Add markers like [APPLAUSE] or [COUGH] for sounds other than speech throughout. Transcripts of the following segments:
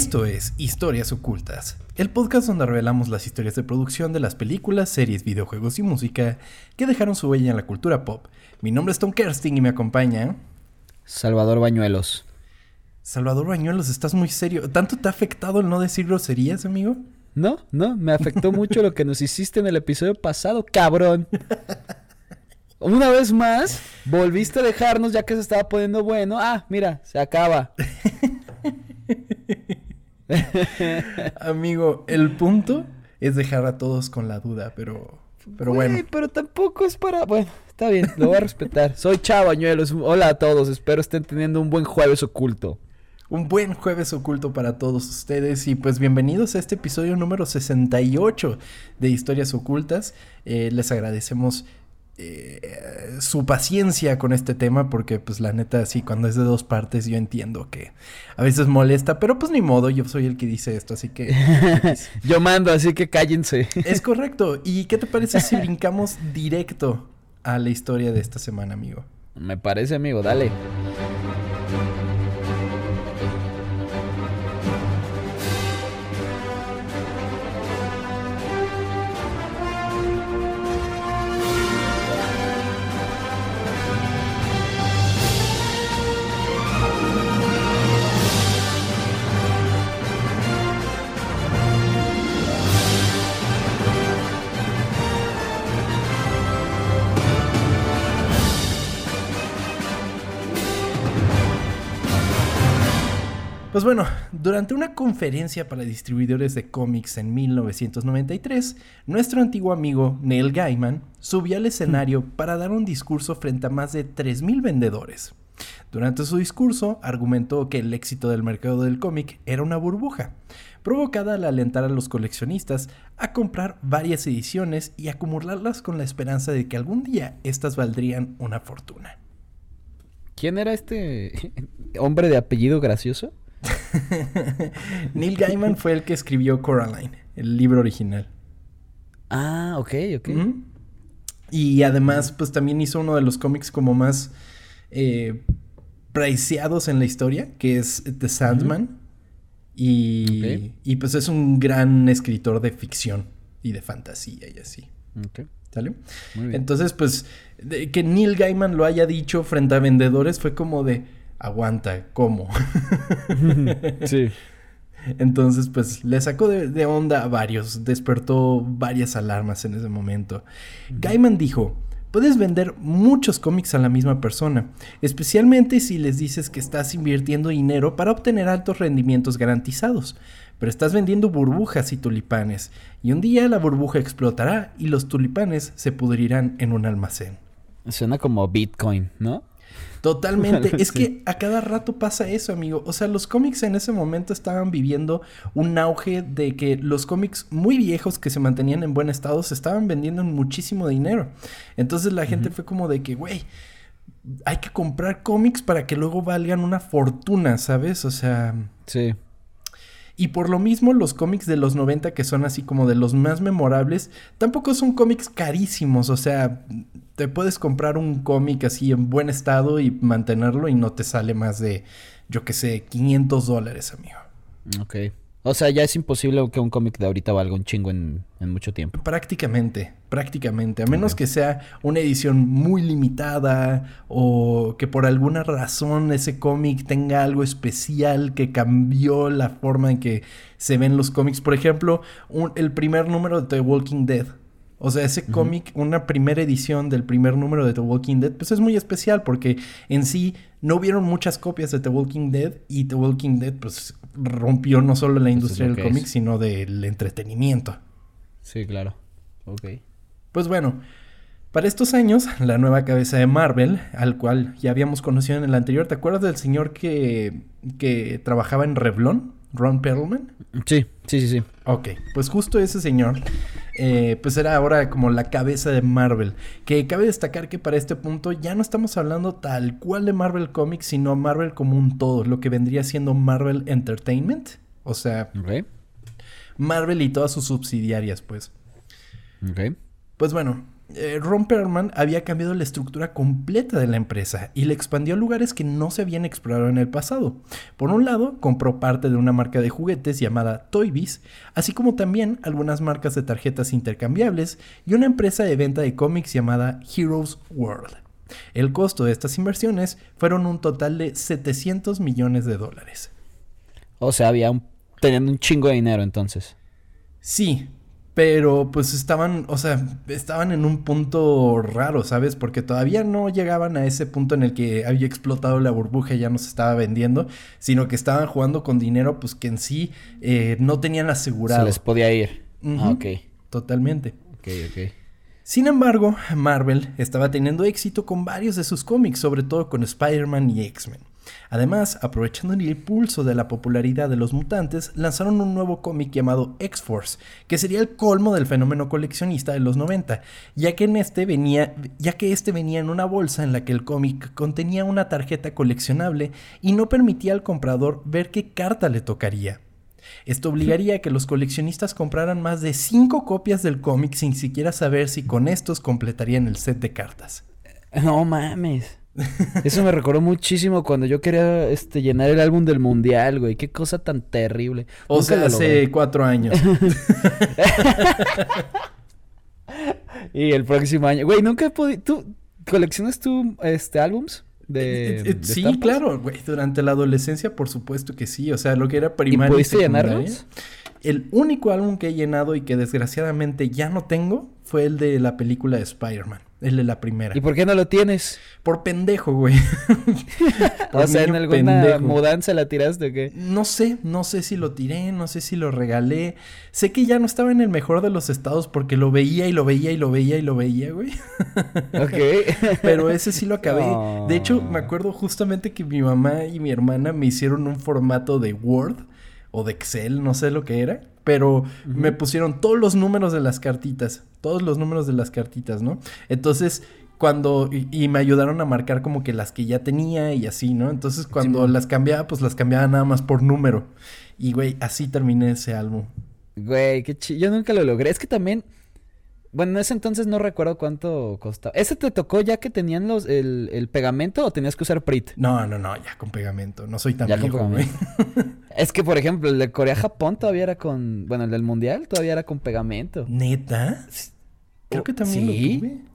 Esto es Historias Ocultas, el podcast donde revelamos las historias de producción de las películas, series, videojuegos y música que dejaron su huella en la cultura pop. Mi nombre es Tom Kersting y me acompaña... Salvador Bañuelos. Salvador Bañuelos, estás muy serio. ¿Tanto te ha afectado el no decir groserías, amigo? No, no, me afectó mucho lo que nos hiciste en el episodio pasado, cabrón. Una vez más, volviste a dejarnos ya que se estaba poniendo bueno. Ah, mira, se acaba. [LAUGHS] [LAUGHS] Amigo, el punto es dejar a todos con la duda, pero, pero bueno. Pero tampoco es para. Bueno, está bien, lo voy a respetar. Soy Chavañuelos. Hola a todos, espero estén teniendo un buen jueves oculto. Un buen jueves oculto para todos ustedes y pues bienvenidos a este episodio número 68 de Historias Ocultas. Eh, les agradecemos eh, su paciencia con este tema, porque pues la neta, sí, cuando es de dos partes yo entiendo que a veces molesta, pero pues ni modo, yo soy el que dice esto, así que... [LAUGHS] yo mando, así que cállense. es [LAUGHS] correcto. ¿Y qué te parece si brincamos directo a la historia de esta semana, amigo? Me parece, amigo, dale. Pues bueno, durante una conferencia para distribuidores de cómics en 1993, nuestro antiguo amigo Neil Gaiman subió al escenario para dar un discurso frente a más de 3.000 vendedores. Durante su discurso argumentó que el éxito del mercado del cómic era una burbuja, provocada al alentar a los coleccionistas a comprar varias ediciones y acumularlas con la esperanza de que algún día éstas valdrían una fortuna. ¿Quién era este hombre de apellido gracioso? [LAUGHS] Neil Gaiman fue el que escribió Coraline, el libro original. Ah, ok, ok. Y además, pues también hizo uno de los cómics como más eh, en la historia, que es The Sandman. y, y, pues es un gran escritor de ficción y de fantasía y así. Ok. ¿Sale? Entonces, pues, que Neil Gaiman lo haya dicho frente a vendedores fue como de aguanta, ¿cómo? [LAUGHS] sí. Entonces, pues le sacó de, onda a varios, despertó varias alarmas en ese momento. Gaiman dijo, puedes vender muchos cómics a la misma persona, especialmente si les dices que estás invirtiendo dinero para obtener altos rendimientos garantizados, pero estás vendiendo burbujas y tulipanes, y un día la burbuja explotará y los tulipanes se pudrirán en un almacén. Suena como Bitcoin, ¿no? Totalmente. [LAUGHS] es que a cada rato pasa eso, amigo. O sea, los cómics en ese momento estaban viviendo un auge de que los cómics muy viejos que se mantenían en buen estado se estaban vendiendo en muchísimo dinero. Entonces la gente fue como de que, güey, hay que comprar cómics para que luego valgan una fortuna, ¿sabes? O sea... Sí. Y por lo mismo los cómics de los 90 que son así como de los más memorables, tampoco son cómics carísimos, o sea, te puedes comprar un cómic así en buen estado y mantenerlo y no te sale más de, yo qué sé, 500 dólares, amigo. Ok. O sea, ya es imposible que un cómic de ahorita valga un chingo en, mucho tiempo. Prácticamente, prácticamente. A menos que sea una edición muy limitada o que por alguna razón ese cómic tenga algo especial que cambió la forma en que se ven los cómics. Por ejemplo, el primer número de The Walking Dead. O sea, ese cómic, una primera edición del primer número de The Walking Dead, pues es muy especial porque en sí no hubieron muchas copias de The Walking Dead y The Walking Dead pues rompió no solo la industria del cómic, sino del entretenimiento. Sí, claro. Ok. Pues bueno, para estos años, la nueva cabeza de Marvel, al cual ya habíamos conocido en el anterior, ¿te acuerdas del señor que, que trabajaba en Revlon? Ron Perlman. Sí, sí, sí, sí. Ok, pues justo ese señor eh, pues era ahora como la cabeza de Marvel. Que cabe destacar que para este punto ya no estamos hablando tal cual de Marvel Comics, sino Marvel como un todo, lo que vendría siendo Marvel Entertainment. O sea, Marvel y todas sus subsidiarias, pues. Ok. Pues bueno, eh, Ron Perlman había cambiado la estructura completa de la empresa y le expandió a lugares que no se habían explorado en el pasado. Por un lado, compró parte de una marca de juguetes llamada Toybiz, así como también algunas marcas de tarjetas intercambiables y una empresa de venta de cómics llamada Heroes World. El costo de estas inversiones fueron un total de 700 millones de dólares. O sea, había un, teniendo un chingo de dinero entonces. Sí, pero pues estaban, o sea, estaban en un punto raro, ¿sabes? Porque todavía no llegaban a ese punto en el que había explotado la burbuja y ya no se estaba vendiendo, sino que estaban jugando con dinero pues que en sí eh, no tenían asegurado. Se les podía ir. Ah, ok. Totalmente. Ok, ok. Sin embargo, Marvel estaba teniendo éxito con varios de sus cómics, sobre todo con Spider-Man y X-Men. Además, aprovechando el impulso de la popularidad de los mutantes, lanzaron un nuevo cómic llamado X-Force, que sería el colmo del fenómeno coleccionista de los 90, ya que, en este venía, ya que este venía en una bolsa en la que el cómic contenía una tarjeta coleccionable y no permitía al comprador ver qué carta le tocaría. Esto obligaría a que los coleccionistas compraran más de 5 copias del cómic sin siquiera saber si con estos completarían el set de cartas. No mames. [LAUGHS] Eso me recordó muchísimo cuando yo quería este, llenar el álbum del mundial, güey. Qué cosa tan terrible. O sea, hace cuatro años. [LAUGHS] y el próximo año. Güey, nunca he podido. ¿Tú coleccionas tú este, álbums? De, eh, eh, sí, claro, güey. Durante la adolescencia, por supuesto que sí. O sea, lo que era primaria. ¿Y pudiste llenarlos? El único álbum que he llenado y que desgraciadamente ya no tengo fue el de la película de Spider-Man. El de la primera. ¿Y por qué no lo tienes? Por pendejo, güey. [LAUGHS] o sea, ¿en alguna mudanza la tiraste o qué? No sé, no sé si lo tiré, no sé si lo regalé. Sé que ya no estaba en el mejor de los estados porque lo veía y lo veía y lo veía y lo veía, güey. [LAUGHS] ok. Pero ese sí lo acabé. De hecho, me acuerdo justamente que mi mamá y mi hermana me hicieron un formato de Word o de Excel, no sé lo que era, pero me pusieron todos los números de las cartitas, todos los números de las cartitas, ¿no? Entonces, cuando, y, me ayudaron a marcar como que las que ya tenía y así, ¿no? Entonces, cuando las cambiaba, pues las cambiaba nada más por número. Y, güey, así terminé ese álbum. Güey, qué chido. Yo nunca lo logré. Es que también bueno, en ese entonces no recuerdo cuánto costaba. ¿Ese te tocó ya que tenían los el, pegamento o tenías que usar Prit? No, no, no, ya con pegamento. No soy tan ya viejo, güey. [LAUGHS] es que, por ejemplo, el de Corea-Japón todavía era con... Bueno, el del Mundial todavía era con pegamento. ¿Neta? Creo que también lo tuve.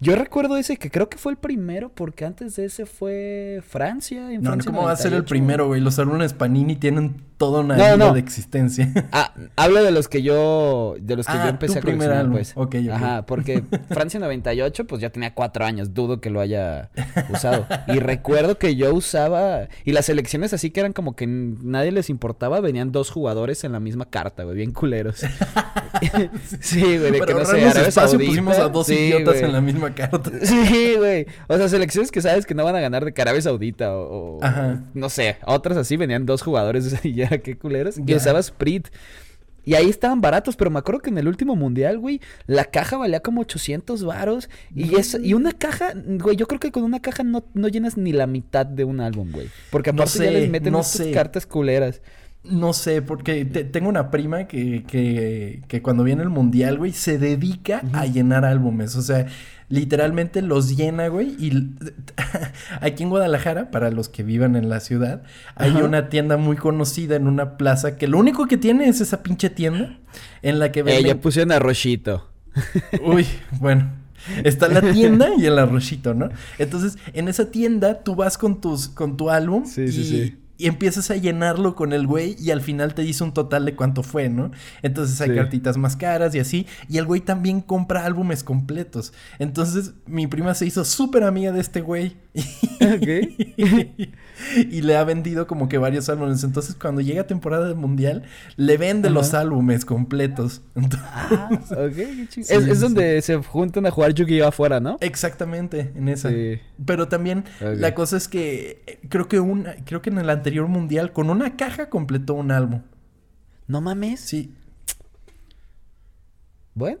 Yo recuerdo ese que creo que fue el primero, porque antes de ese fue Francia. En no, no, ¿cómo va a ser el primero, güey? Los álbumes Panini tienen toda una vida de existencia. Ah, hablo de los que yo, de los que yo ah, empecé a coleccionar, pues. Ok, Ajá, porque Francia 98, pues ya tenía cuatro años, dudo que lo haya usado. Y recuerdo que yo usaba, y las selecciones así que eran como que nadie les importaba, venían dos jugadores en la misma carta, güey, bien culeros. [LAUGHS] sí, güey, de que no sé, espacio pusimos a dos idiotas en la misma [LAUGHS] Sí, güey. O sea, selecciones que sabes que no van a ganar de Carabe Saudita o, no sé, otras así venían dos jugadores y ya, [LAUGHS] qué culeros. Y usaba Sprit. Y ahí estaban baratos, pero me acuerdo que en el último mundial, güey, la caja valía como 800 varos. Y, y una caja, güey, yo creo que con una caja no, no llenas ni la mitad de un álbum, güey. Porque aparte ya les meten no cartas culeras. No sé, porque tengo una prima que, que, que, cuando viene el mundial, güey, se dedica a llenar álbumes. O sea, literalmente los llena, güey. Y [LAUGHS] aquí en Guadalajara, para los que vivan en la ciudad, hay una tienda muy conocida en una plaza que lo único que tiene es esa pinche tienda en la que venden... Ella pusieron arrochito. [LAUGHS] Uy, bueno. Está la tienda y el arrochito, ¿no? Entonces, en esa tienda tú vas con tus con tu álbum sí, sí, sí y empiezas a llenarlo con el güey y al final te dice un total de cuánto fue, ¿no? Entonces hay cartitas más caras y así. Y el güey también compra álbumes completos. Entonces mi prima se hizo súper amiga de este güey. [LAUGHS] y le ha vendido como que varios álbumes. Entonces cuando llega temporada del mundial, le vende los álbumes completos. [LAUGHS] ah, ok, qué chido. es, donde se juntan a jugar Yu-Gi-Oh afuera, ¿no? Exactamente, en esa. Pero también la cosa es que eh, creo que una, creo que en el anterior mundial, con una caja completó un álbum. ¿No mames? Sí. Bueno,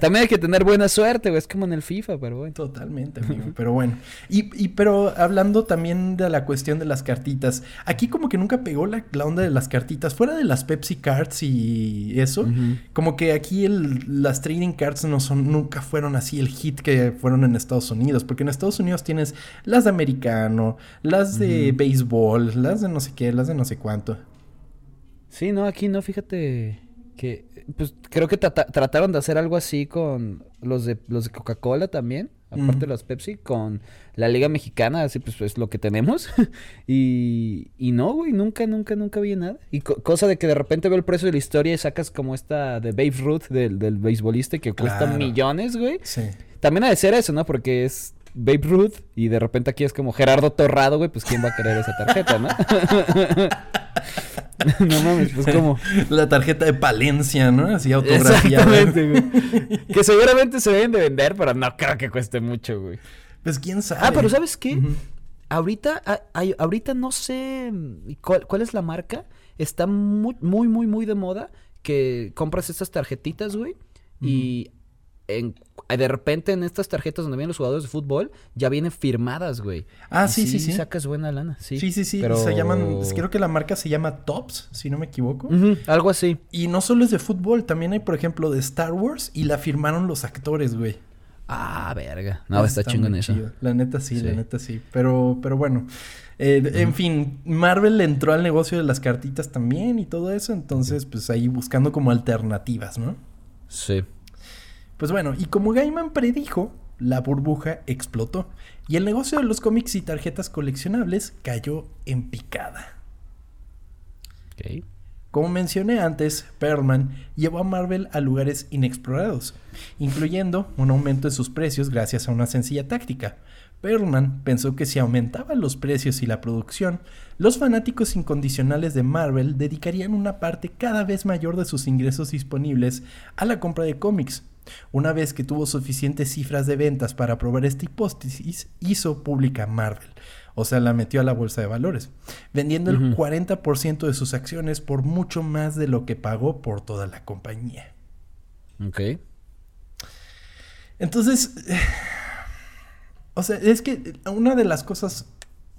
también hay que tener buena suerte, güey. Es como en el FIFA, pero bueno. Totalmente, amigo. Pero bueno. Y, y, pero hablando también de la cuestión de las cartitas. Aquí como que nunca pegó la, la onda de las cartitas. Fuera de las Pepsi Cards y eso. Como que aquí el, las trading cards no son, nunca fueron así el hit que fueron en Estados Unidos. Porque en Estados Unidos tienes las de americano, las de béisbol, las de no sé qué, las de no sé cuánto. Sí, no, aquí no, fíjate que pues creo que trataron de hacer algo así con los de los de Coca-Cola también, aparte de los Pepsi, con la Liga Mexicana, así pues es lo que tenemos. [LAUGHS] y, y no, güey, nunca, nunca, nunca vi nada. Y cosa de que de repente veo el precio de la historia y sacas como esta de Babe Ruth del, del beisbolista que cuesta millones, güey. Sí. También ha de ser eso, ¿no? Porque es Babe Ruth y de repente aquí es como Gerardo Torrado, güey, pues quién va a querer esa tarjeta, ¿no? [LAUGHS] no mames, pues como la tarjeta de Palencia, ¿no? Así autografiada. Exactamente, güey. que seguramente se deben de vender, pero no creo que cueste mucho, güey. Pues quién sabe. Ah, pero ¿sabes qué? Ahorita ahorita no sé cuál, cuál es la marca. Está muy muy muy muy de moda que compras estas tarjetitas, güey, y en de repente en estas tarjetas donde vienen los jugadores de fútbol ya vienen firmadas, güey. Ah, sí, sí, sí, sacas buena lana, sí. Sí, sí, sí. Pero... Se llaman, creo que la marca se llama Tops, si no me equivoco. algo así. Y no solo es de fútbol, también hay, por ejemplo, de Star Wars y la firmaron los actores, güey. Ah, verga. No, está, está chingón eso. La neta sí, la neta sí. Pero, pero bueno. Eh, en fin, Marvel entró al negocio de las cartitas también y todo eso. Entonces, pues ahí buscando como alternativas, ¿no? Sí. Pues bueno, y como Gaiman predijo, la burbuja explotó y el negocio de los cómics y tarjetas coleccionables cayó en picada. Como mencioné antes, Perlman llevó a Marvel a lugares inexplorados, incluyendo un aumento de sus precios gracias a una sencilla táctica. Perlman pensó que si aumentaban los precios y la producción, los fanáticos incondicionales de Marvel dedicarían una parte cada vez mayor de sus ingresos disponibles a la compra de cómics, una vez que tuvo suficientes cifras de ventas para probar esta hipótesis, hizo pública Marvel, o sea, la metió a la bolsa de valores, vendiendo el 40% de sus acciones por mucho más de lo que pagó por toda la compañía. Ok. Entonces, o sea, es que una de las cosas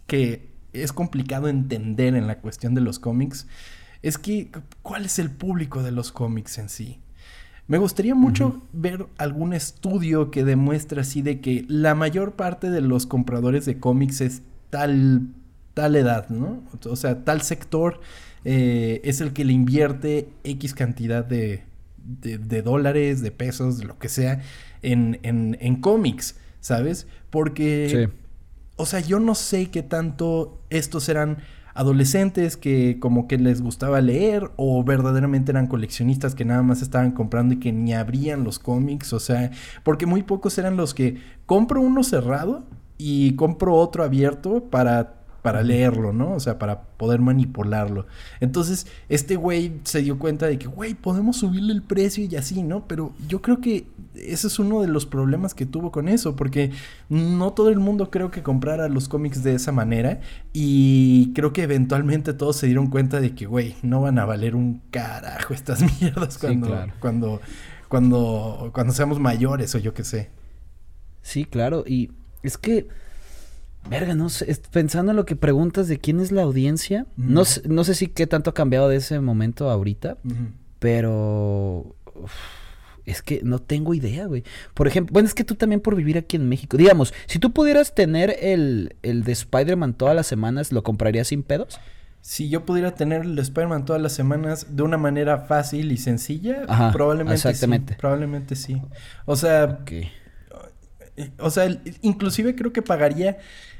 que es complicado entender en la cuestión de los cómics es que, ¿cuál es el público de los cómics en sí? Me gustaría mucho ver algún estudio que demuestre así de que la mayor parte de los compradores de cómics es tal, tal edad, ¿no? O sea, tal sector eh, es el que le invierte X cantidad de, de, dólares, de pesos, de lo que sea, en, en, en cómics, ¿sabes? Porque, o sea, yo no sé qué tanto estos eran adolescentes que como que les gustaba leer o verdaderamente eran coleccionistas que nada más estaban comprando y que ni abrían los cómics, o sea, porque muy pocos eran los que compro uno cerrado y compro otro abierto para para leerlo, ¿no? O sea, para poder manipularlo. Entonces, este güey se dio cuenta de que, güey, podemos subirle el precio y así, ¿no? Pero yo creo que ese es uno de los problemas que tuvo con eso, porque no todo el mundo creo que comprara los cómics de esa manera y creo que eventualmente todos se dieron cuenta de que, güey, no van a valer un carajo estas [LAUGHS] mierdas cuando, cuando, cuando, cuando seamos mayores o yo qué sé. Sí, claro, y es que Verga, no sé, pensando en lo que preguntas de quién es la audiencia, no, sé, no sé si qué tanto ha cambiado de ese momento ahorita, pero es que no tengo idea, güey. Por ejemplo, bueno, es que tú también por vivir aquí en México, digamos, si tú pudieras tener el, el de Spider-Man todas las semanas, ¿lo comprarías sin pedos? Si yo pudiera tener el de Spider-Man todas las semanas de una manera fácil y sencilla, probablemente exactamente. sí. Probablemente sí. O sea, o sea, inclusive creo que pagaría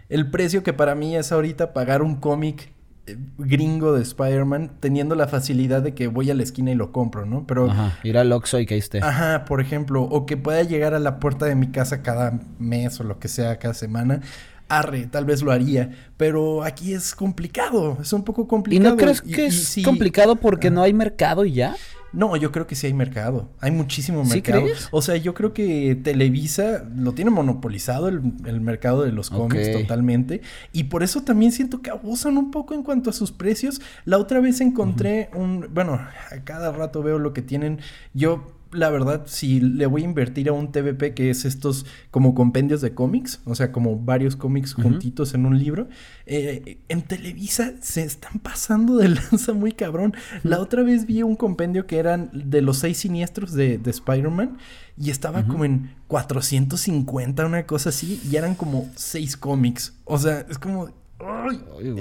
el precio que para mí es ahorita pagar un cómic eh, gringo de Spider-Man teniendo la facilidad de que voy a la esquina y lo compro, ¿no? Pero... Ajá, ir al Oxxo y que esté. Ajá, por ejemplo, o que pueda llegar a la puerta de mi casa cada mes o lo que sea, cada semana. Arre, tal vez lo haría, pero aquí es complicado, es un poco complicado. ¿Y no crees que es complicado porque no hay mercado y ya? No, yo creo que sí hay mercado. Hay muchísimo mercado. O sea, yo creo que Televisa lo tiene monopolizado el, mercado de los cómics totalmente. Y por eso también siento que abusan un poco en cuanto a sus precios. La otra vez encontré un. Bueno, a cada rato veo lo que tienen. Yo la verdad, si le voy a invertir a un TVP que es estos como compendios de cómics, o sea, como varios cómics juntitos en un libro, eh, en Televisa se están pasando de [LAUGHS] lanza muy cabrón. La otra vez vi un compendio que eran de los seis siniestros de, de Spider-Man y estaba como en 450, una cosa así, y eran como seis cómics. O sea, es como...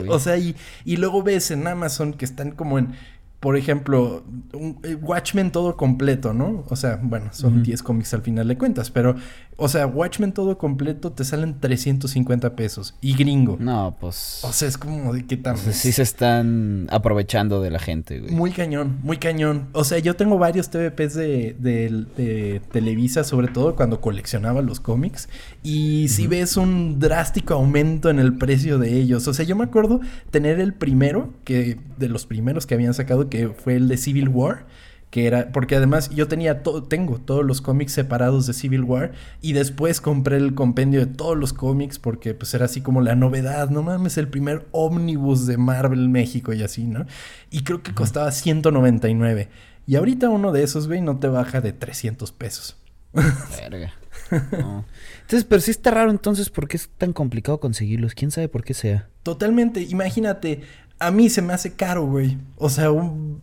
o sea, y, y luego ves en Amazon que están como en por ejemplo, un, eh, Watchmen todo completo, ¿no? O sea, bueno, son 10 cómics al final de cuentas, pero o sea, Watchmen todo completo te salen 350 pesos. Y gringo. No, pues. O sea, es como de qué tan. sí se están aprovechando de la gente, güey. Muy cañón, muy cañón. O sea, yo tengo varios TVPs de, de, Televisa, sobre todo cuando coleccionaba los cómics. Y si ves un drástico aumento en el precio de ellos. O sea, yo me acuerdo tener el primero, que de los primeros que habían sacado, que fue el de Civil War que era porque además yo tenía todo tengo todos los cómics separados de Civil War y después compré el compendio de todos los cómics porque pues era así como la novedad, no mames, el primer ómnibus de Marvel México y así, ¿no? Y creo que costaba 199 y ahorita uno de esos, güey, no te baja de 300 pesos. Verga. Entonces, pero sí está raro entonces, ¿por qué es tan complicado conseguirlos? ¿Quién sabe por qué sea? Totalmente, imagínate, a mí se me hace caro, güey. O sea, un,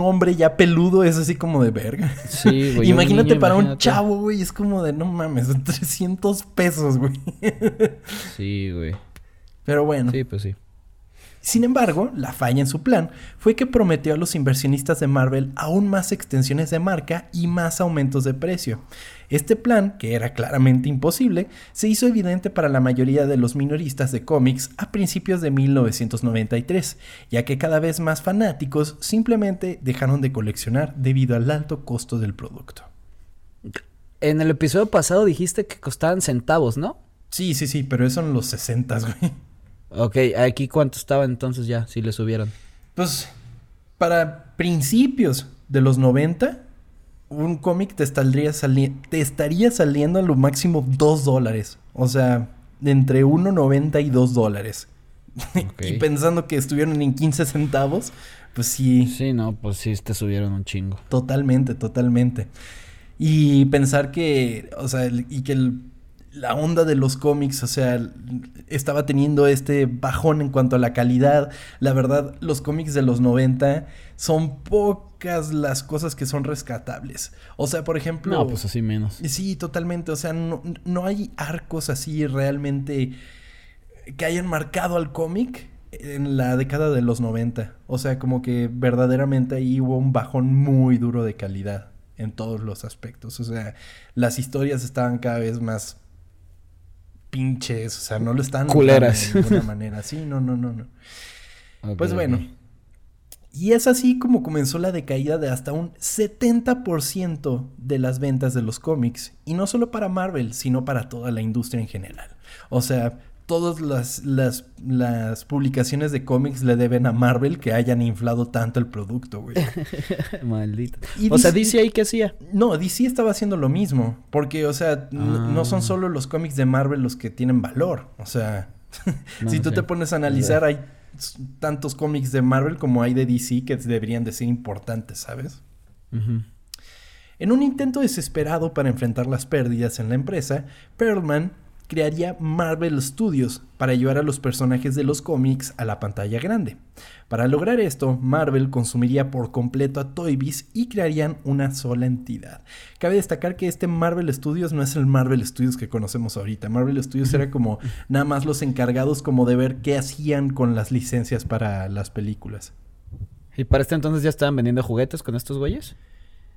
hombre ya peludo es así como de verga. Sí, [LAUGHS] güey. imagínate para un chavo, güey, es como de no mames, [LAUGHS] 300 pesos, güey. sí, güey. Pero bueno. Sí, pues sí. Sin embargo, la falla en su plan fue que prometió a los inversionistas de Marvel aún más extensiones de marca y más aumentos de precio. Este plan, que era claramente imposible, se hizo evidente para la mayoría de los minoristas de cómics a principios de 1993, ya que cada vez más fanáticos simplemente dejaron de coleccionar debido al alto costo del producto. En el episodio pasado dijiste que costaban centavos, ¿no? Sí, sí, sí, pero eso en los 60, güey. Ok, ¿aquí cuánto estaba entonces ya, si le subieron? Pues, para principios de los 90, un cómic te, estaría te estaría saliendo a lo máximo 2 dólares. O sea, entre 1.90 y 2 dólares. [LAUGHS] y pensando que estuvieron en 15 centavos, pues sí. Sí, no, pues sí, te subieron un chingo. Totalmente, totalmente. Y pensar que, o sea, y que el la onda de los cómics, o sea, estaba teniendo este bajón en cuanto a la calidad. La verdad, los cómics de los 90 son pocas las cosas que son rescatables. O sea, por ejemplo... No, pues así menos. Sí, totalmente. O sea, no, no hay arcos así realmente que hayan marcado al cómic en la década de los 90. O sea, como que verdaderamente ahí hubo un bajón muy duro de calidad en todos los aspectos. O sea, las historias estaban cada vez más pinches, o sea, no lo están culeras de ninguna [LAUGHS] manera. Sí, no, no, no, no. pues bueno. Y es así como comenzó la decaída de hasta un 70% de las ventas de los cómics, y no solo para Marvel, sino para toda la industria en general. O sea, todas las, las, publicaciones de cómics le deben a Marvel que hayan inflado tanto el producto, güey. [LAUGHS] Maldito. o sea, DC ahí qué hacía. No, DC estaba haciendo lo mismo. Porque, o sea, no son ah. solo los cómics de Marvel los que tienen valor. O sea, [LAUGHS] si tú te pones a analizar, hay tantos cómics de Marvel como hay de DC que deberían de ser importantes, ¿sabes? En un intento desesperado para enfrentar las pérdidas en la empresa, Perlman crearía Marvel Studios para llevar a los personajes de los cómics a la pantalla grande. Para lograr esto, Marvel consumiría por completo a Toybiz y crearían una sola entidad. Cabe destacar que este Marvel Studios no es el Marvel Studios que conocemos ahorita. Marvel Studios era como nada más los encargados como de ver qué hacían con las licencias para las películas. ¿Y para este entonces ya estaban vendiendo juguetes con estos güeyes?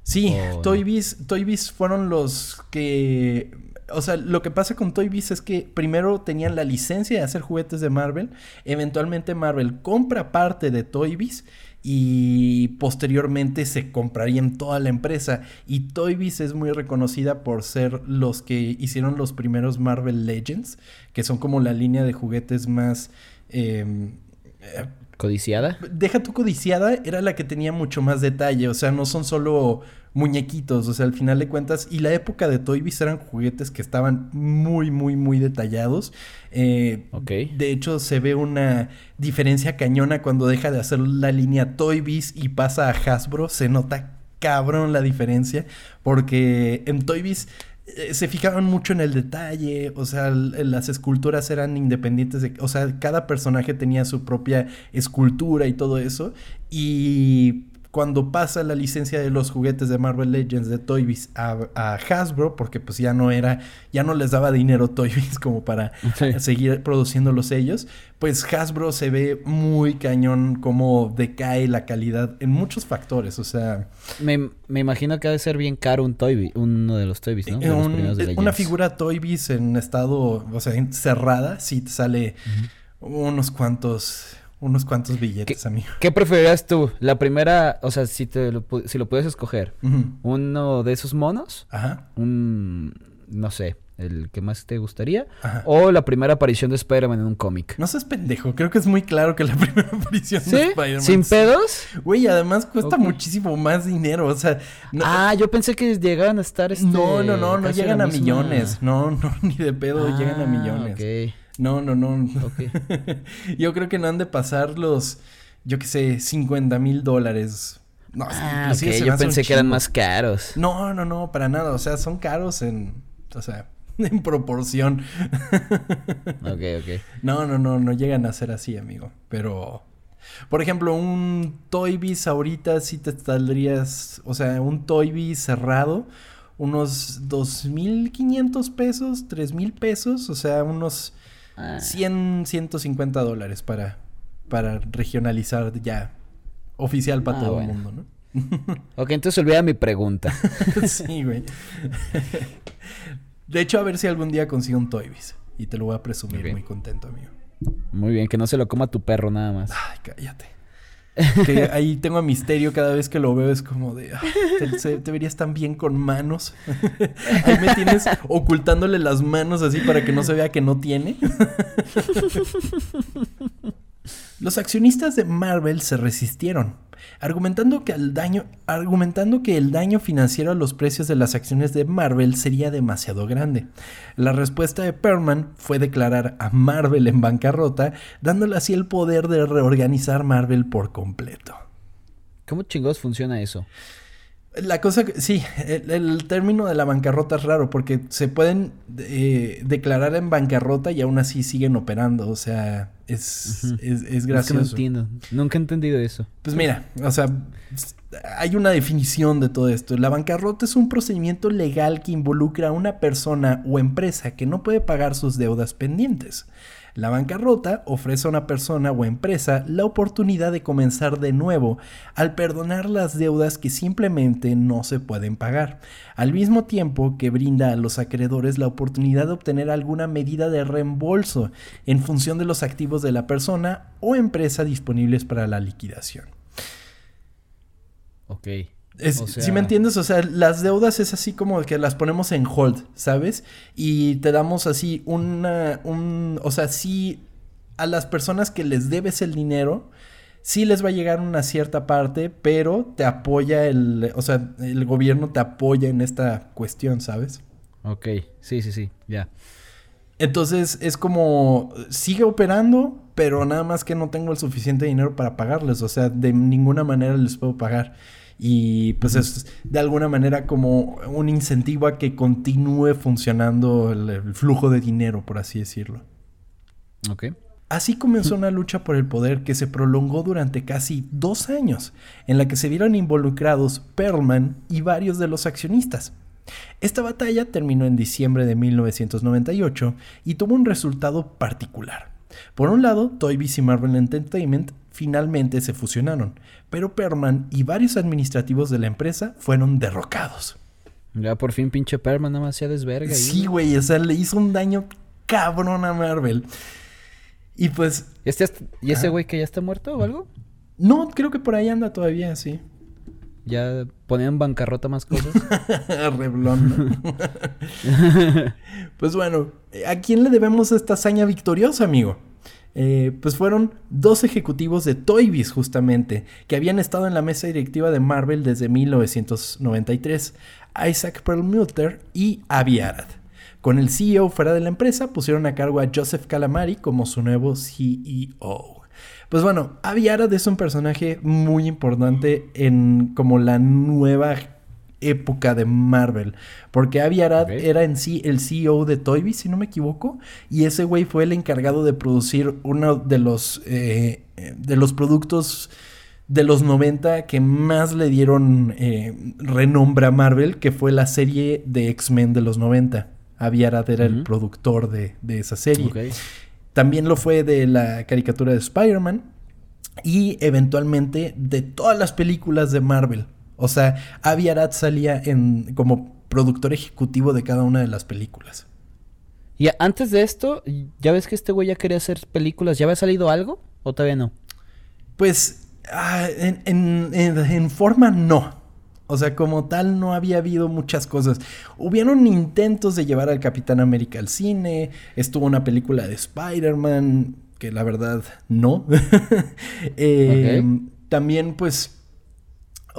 Sí, Toybiz, Toybiz fueron los que o sea, lo que pasa con Toy Biz es que primero tenían la licencia de hacer juguetes de Marvel, eventualmente Marvel compra parte de Toy Biz y posteriormente se comprarían toda la empresa. Y Toy Biz es muy reconocida por ser los que hicieron los primeros Marvel Legends, que son como la línea de juguetes más... Em, ¿Codiciada? Deja tu codiciada, era la que tenía mucho más detalle, o sea, no son solo muñequitos, o sea, al final de cuentas, y la época de Toy Biz eran juguetes que estaban muy, muy, muy detallados. Eh, ok. De hecho, se ve una diferencia cañona cuando deja de hacer la línea Toy Biz y pasa a Hasbro, se nota cabrón la diferencia, porque en Toy Biz se fijaban mucho en el detalle, o sea, las esculturas eran independientes, de, o sea, cada personaje tenía su propia escultura y todo eso, y cuando pasa la licencia de los juguetes de Marvel Legends de Toy Biz a, Hasbro, porque pues ya no era, ya no les daba dinero Toy Biz como para seguir produciéndolos ellos, pues Hasbro se ve muy cañón como decae la calidad en muchos factores, o sea... Me, imagino que ha de ser bien caro un Toy uno de los Toy Biz, ¿no? Eh, una figura Toy Biz en estado, o sea, cerrada, sí te sale unos cuantos unos cuantos billetes, amigo. ¿Qué preferirías tú? La primera, o sea, si, te lo, si lo puedes escoger, uno de esos monos, Ajá. un, no sé, el que más te gustaría, Ajá. o la primera aparición de Spider-Man en un cómic. No seas pendejo, creo que es muy claro que la [LAUGHS] primera aparición de Spider-Man. ¿Sin pedos? Güey, además cuesta muchísimo más dinero, o sea... ah, yo pensé que llegaban a estar este, No, no, no, no llegan a millones, no, no, [LAUGHS] ni de pedo llegan a ah, millones. Ok. No, no, no. [LAUGHS] yo creo que no han de pasar los, yo qué sé, 50 mil dólares. No, ah, yo pensé que eran más caros. No, no, no, para nada. O sea, son caros en, o sea, [LAUGHS] en proporción. [LAUGHS] ok, ok. No, no, no, no llegan a ser así, amigo. Pero, por ejemplo, un Toy Biz ahorita sí te saldrías, o sea, un Toy Biz cerrado, unos 2.500 pesos, 3.000 pesos, o sea, unos 100, ah. 150 dólares para, para regionalizar ya oficial para ah, todo el mundo, ¿no? [LAUGHS] ok, entonces olvida mi pregunta. [LAUGHS] sí, güey. De hecho, a ver si algún día consigo un Toybiz. Y te lo voy a presumir muy contento, amigo. Muy bien, que no se lo coma tu perro nada más. Ay, cállate. [LAUGHS] Que ahí tengo a misterio cada vez que lo veo, es como de, ah, te, verías tan bien con manos. [LAUGHS] ahí me tienes ocultándole las manos así para que no se vea que no tiene. [LAUGHS] Los accionistas de Marvel se resistieron argumentando que, el daño, argumentando que el daño financiero a los precios de las acciones de Marvel sería demasiado grande. La respuesta de Perman fue declarar a Marvel en bancarrota, dándole así el poder de reorganizar Marvel por completo. ¿Cómo chingados funciona eso? La cosa, sí, el, término de la bancarrota es raro porque se pueden eh, declarar en bancarrota y aún así siguen operando. O sea, es, es, gracioso. no entiendo. Nunca he entendido eso. Pues mira, o sea, hay una definición de todo esto. La bancarrota es un procedimiento legal que involucra a una persona o empresa que no puede pagar sus deudas pendientes. La bancarrota ofrece a una persona o empresa la oportunidad de comenzar de nuevo al perdonar las deudas que simplemente no se pueden pagar, al mismo tiempo que brinda a los acreedores la oportunidad de obtener alguna medida de reembolso en función de los activos de la persona o empresa disponibles para la liquidación. Ok. Si me entiendes, o sea, las deudas es así como que las ponemos en hold, ¿sabes? Y te damos así una, un, o sea, sí a las personas que les debes el dinero, sí les va a llegar una cierta parte, pero te apoya el, o sea, el gobierno te apoya en esta cuestión, ¿sabes? Ok, sí, sí, sí, ya. Entonces es como, sigue operando, pero nada más que no tengo el suficiente dinero para pagarles, o sea, de ninguna manera les puedo pagar. Y pues es de alguna manera como un incentivo a que continúe funcionando el, flujo de dinero, por así decirlo. Ok. Así comenzó una lucha por el poder que se prolongó durante casi dos años, en la que se vieron involucrados Perlman y varios de los accionistas. Esta batalla terminó en diciembre de 1998 y tuvo un resultado particular. Por un lado, Toy Biz y Marvel Entertainment finalmente se fusionaron, pero Perman y varios administrativos de la empresa fueron derrocados. Ya por fin pinche Perman nada más se desverga. Sí, güey, o sea, le hizo un daño cabrón a Marvel. Y pues... ¿Este, ¿Y ese güey que ya está muerto o algo? No, creo que por ahí anda todavía, sí. Ya ponían bancarrota más cosas. [LAUGHS] Reblón. [LAUGHS] pues bueno, ¿a quién le debemos esta hazaña victoriosa, amigo? Eh, pues fueron dos ejecutivos de Toy Biz justamente, que habían estado en la mesa directiva de Marvel desde 1993, Isaac Perlmutter y Avi Arad. Con el CEO fuera de la empresa, pusieron a cargo a Joseph Calamari como su nuevo CEO. Pues bueno, Avi Arad es un personaje muy importante en como la nueva época de Marvel. Porque Avi Arad era en sí el CEO de Toy si no me equivoco. Y ese güey fue el encargado de producir uno de los, eh, de los productos de los 90 que más le dieron eh, renombre a Marvel, que fue la serie de X-Men de los 90. Avi Arad era el productor de, esa serie. También lo fue de la caricatura de Spider-Man. Y eventualmente de todas las películas de Marvel. O sea, Avi Arad salía en, como productor ejecutivo de cada una de las películas. Y antes de esto, ¿ya ves que este güey ya quería hacer películas? ¿Ya había salido algo o todavía no? Pues ah, en, forma no. O sea, como tal, no había habido muchas cosas. Hubieron intentos de llevar al Capitán América al cine. Estuvo una película de Spider-Man, que la verdad no. [LAUGHS] Eh, también, pues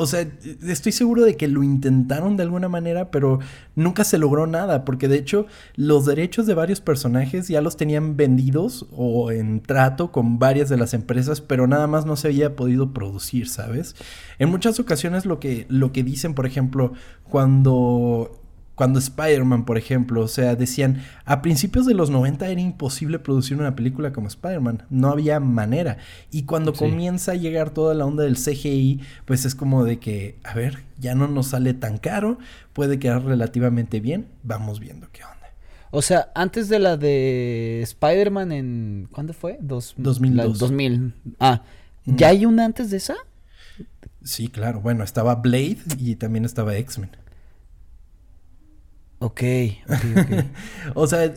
o sea, estoy seguro de que lo intentaron de alguna manera, pero nunca se logró nada, porque de hecho los derechos de varios personajes ya los tenían vendidos o en trato con varias de las empresas, pero nada más no se había podido producir, ¿sabes? En muchas ocasiones lo que, lo que dicen, por ejemplo, cuando cuando Spider-Man, por ejemplo, o sea, decían, a principios de los 90 era imposible producir una película como Spider-Man, no había manera. Y cuando comienza a llegar toda la onda del CGI, pues es como de que, a ver, ya no nos sale tan caro, puede quedar relativamente bien, vamos viendo qué onda. O sea, antes de la de Spider-Man en... ¿Cuándo fue? Dos, 2002. 2000. Ah, ¿ya hay una antes de esa? Sí, claro. Bueno, estaba Blade y también estaba X-Men. Ok, [LAUGHS] o sea,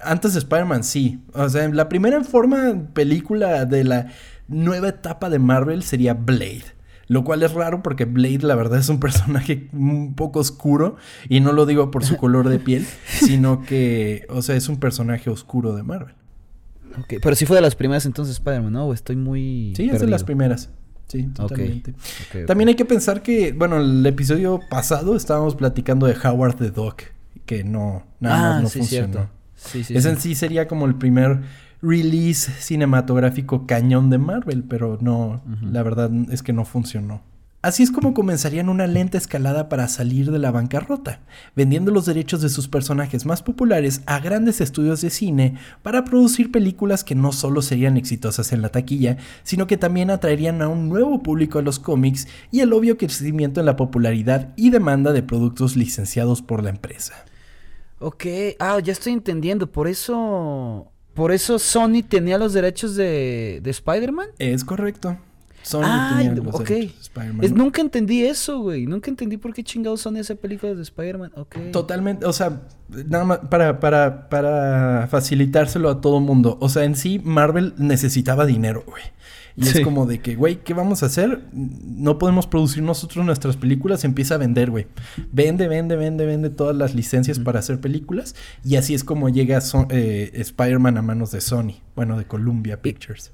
antes de Spider-Man sí. O sea, la primera forma película de la nueva etapa de Marvel sería Blade. Lo cual es raro porque Blade la verdad es un personaje un poco oscuro. Y no lo digo por su color de piel, [LAUGHS] sino que, o sea, es un personaje oscuro de Marvel. Ok, pero sí fue de las primeras entonces Spider-Man, ¿no? Estoy muy... Sí, es de las primeras. Sí, totalmente. También hay que pensar que, bueno, el episodio pasado estábamos platicando de Howard the Duck, que no, nada más ah, no funcionó. Sí, sí, Ese en sí sería como el primer release cinematográfico cañón de Marvel, pero no, la verdad es que no funcionó. Así es como comenzarían una lenta escalada para salir de la bancarrota, vendiendo los derechos de sus personajes más populares a grandes estudios de cine para producir películas que no solo serían exitosas en la taquilla, sino que también atraerían a un nuevo público a los cómics y el obvio crecimiento en la popularidad y demanda de productos licenciados por la empresa. Ok, ah, ya estoy entendiendo, por eso... Por eso Sony tenía los derechos de, de Spider-Man. Es correcto. Sony ah, ok. nunca entendí eso, güey. Nunca entendí por qué chingados Sony hace películas de Spider-Man. Totalmente, o sea, nada más para, para, para facilitárselo a todo mundo. O sea, en sí, Marvel necesitaba dinero, güey. Y es como de que, güey, ¿qué vamos a hacer? No podemos producir nosotros nuestras películas, empieza a vender, güey. Vende, vende, vende, vende todas las licencias para hacer películas. Y así es como llega eh, Spider-Man a manos de Sony, bueno, de Columbia Pictures.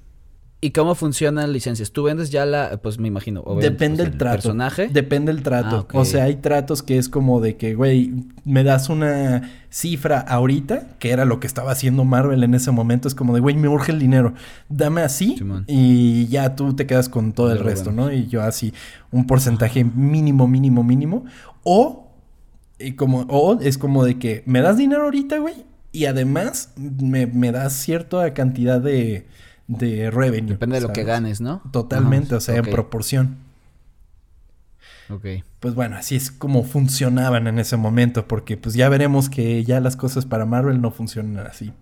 ¿Y cómo funcionan licencias? Tú vendes ya la, pues me imagino. Depende pues, el, trato. personaje. Depende el trato. Ah, o sea, hay tratos que es como de que, güey, me das una cifra ahorita, que era lo que estaba haciendo Marvel en ese momento. Es como de, güey, me urge el dinero. Dame así y ya tú te quedas con todo el resto, ¿no? Y yo así, un porcentaje mínimo, mínimo, mínimo. O, y como, o es como de que me das dinero ahorita, güey, y además me, me das cierta cantidad de de revenue. Depende de lo que ganes, ¿no? Totalmente, o sea, en proporción. Ok. Pues bueno, así es como funcionaban en ese momento, porque pues ya veremos que ya las cosas para Marvel no funcionan así.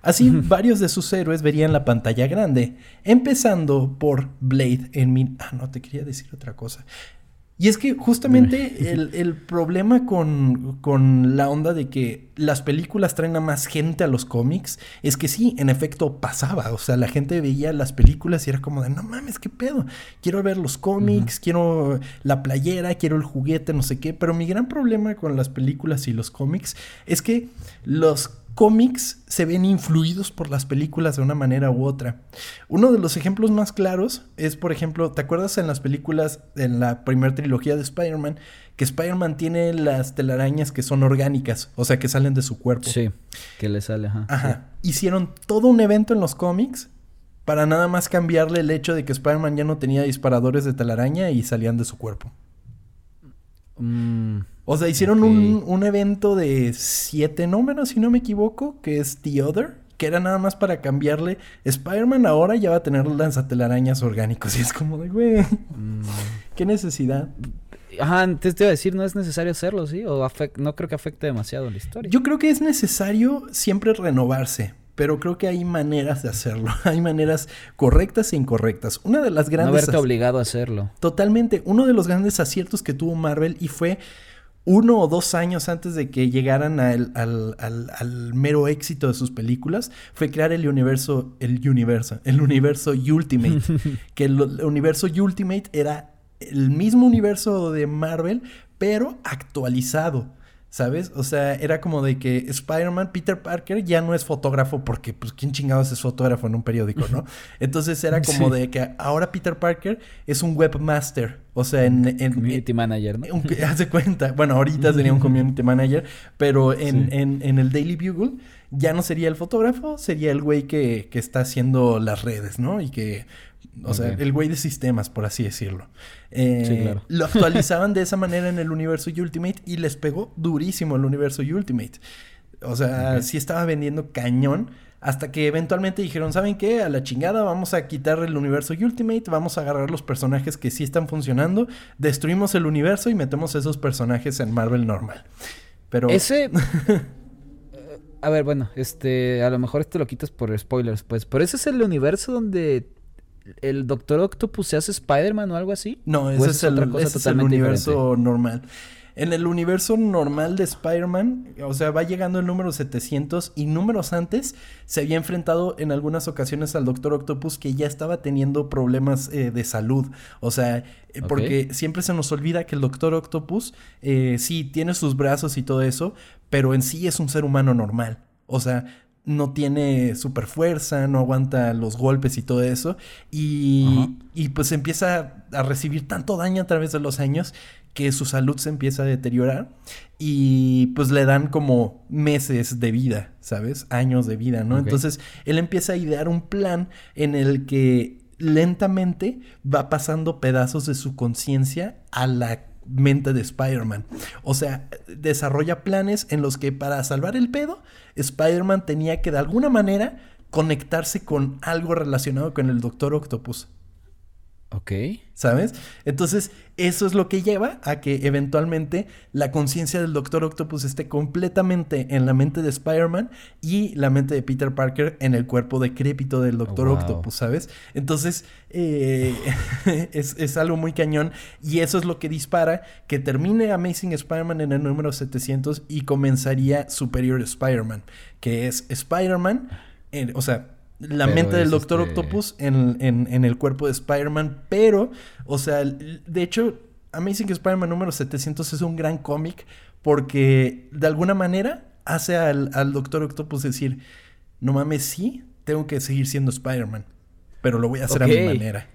Así, varios de sus héroes verían la pantalla grande, empezando por Blade en mi... Ah, no, te quería decir otra cosa. Y es que justamente el, problema con, la onda de que las películas traen a más gente a los cómics es que sí, en efecto pasaba. O sea, la gente veía las películas y era como de, no mames, qué pedo. Quiero ver los cómics, quiero la playera, quiero el juguete, no sé qué. Pero mi gran problema con las películas y los cómics es que los cómics se ven influidos por las películas de una manera u otra. Uno de los ejemplos más claros es, por ejemplo, ¿te acuerdas en las películas, en la primera trilogía de Spider-Man, que Spider-Man tiene las telarañas que son orgánicas, o sea, que salen de su cuerpo? Sí, que le sale, ajá. Ajá. Hicieron todo un evento en los cómics para nada más cambiarle el hecho de que Spider-Man ya no tenía disparadores de telaraña y salían de su cuerpo. Mm, o sea, hicieron un, un, evento de siete números, si no me equivoco, que es The Other, que era nada más para cambiarle. Spider-Man ahora ya va a tener lanzatelarañas orgánicos. Y es como de, güey, mm. qué necesidad. Ajá, antes te iba a decir, no es necesario hacerlo, ¿sí? O no creo que afecte demasiado la historia. Yo creo que es necesario siempre renovarse pero creo que hay maneras de hacerlo. [LAUGHS] Hay maneras correctas e incorrectas. Una de las grandes... No haberte obligado a hacerlo. Totalmente. Uno de los grandes aciertos que tuvo Marvel y fue uno o dos años antes de que llegaran al, al, mero éxito de sus películas, fue crear el universo, el universo, el universo Ultimate. [LAUGHS] que el universo Ultimate era el mismo universo de Marvel, pero actualizado. ¿Sabes? O sea, era como de que Spider-Man, Peter Parker, ya no es fotógrafo porque, pues, ¿quién chingados es fotógrafo en un periódico, no? [LAUGHS] Entonces era como de que ahora Peter Parker es un webmaster. O sea, en... en community manager, ¿no? [LAUGHS] Haz cuenta. Bueno, ahorita sería un community manager, pero en, en, en el Daily Bugle ya no sería el fotógrafo, sería el güey que, que está haciendo las redes, ¿no? Y que o sea, el güey de sistemas, por así decirlo. Eh, sí, claro. [LAUGHS] Lo actualizaban de esa manera en el universo Ultimate y les pegó durísimo el universo Ultimate. O sea, sí estaba vendiendo cañón. Hasta que eventualmente dijeron, ¿saben qué? A la chingada, vamos a quitar el universo Ultimate, vamos a agarrar los personajes que sí están funcionando, destruimos el universo y metemos esos personajes en Marvel normal. Pero... Ese... [LAUGHS] a ver, bueno, este, a lo mejor esto lo quitas por spoilers, pues, pero ese es el universo donde el Doctor Octopus se hace Spider-Man o algo así? No, ese es, otra cosa ese es el universo normal. En el universo normal de Spider-Man, o sea, va llegando el número 700 y números antes se había enfrentado en algunas ocasiones al Doctor Octopus que ya estaba teniendo problemas eh, de salud. O sea, eh, porque siempre se nos olvida que el Doctor Octopus eh, sí tiene sus brazos y todo eso, pero en sí es un ser humano normal. O sea, no tiene super fuerza, no aguanta los golpes y todo eso. Y, y, pues empieza a recibir tanto daño a través de los años que su salud se empieza a deteriorar y pues le dan como meses de vida, ¿sabes? Años de vida, ¿no? Entonces él empieza a idear un plan en el que lentamente va pasando pedazos de su conciencia a la mente de Spider-Man. O sea, desarrolla planes en los que para salvar el pedo, Spider-Man tenía que de alguna manera conectarse con algo relacionado con el Doctor Octopus. Ok. ¿Sabes? Entonces, eso es lo que lleva a que eventualmente la conciencia del Doctor Octopus esté completamente en la mente de Spider-Man y la mente de Peter Parker en el cuerpo decrépito del Doctor oh, Octopus, ¿sabes? Entonces, eh, [LAUGHS] es, es, algo muy cañón y eso es lo que dispara que termine Amazing Spider-Man en el número 700 y comenzaría Superior Spider-Man, que es Spider-Man, o sea, la mente del Doctor este Octopus en, en, el cuerpo de Spider-Man, pero, o sea, de hecho, Amazing Spider-Man número 700 es un gran cómic porque de alguna manera hace al, Doctor Octopus decir, no mames, sí, tengo que seguir siendo Spider-Man, pero lo voy a hacer a mi manera.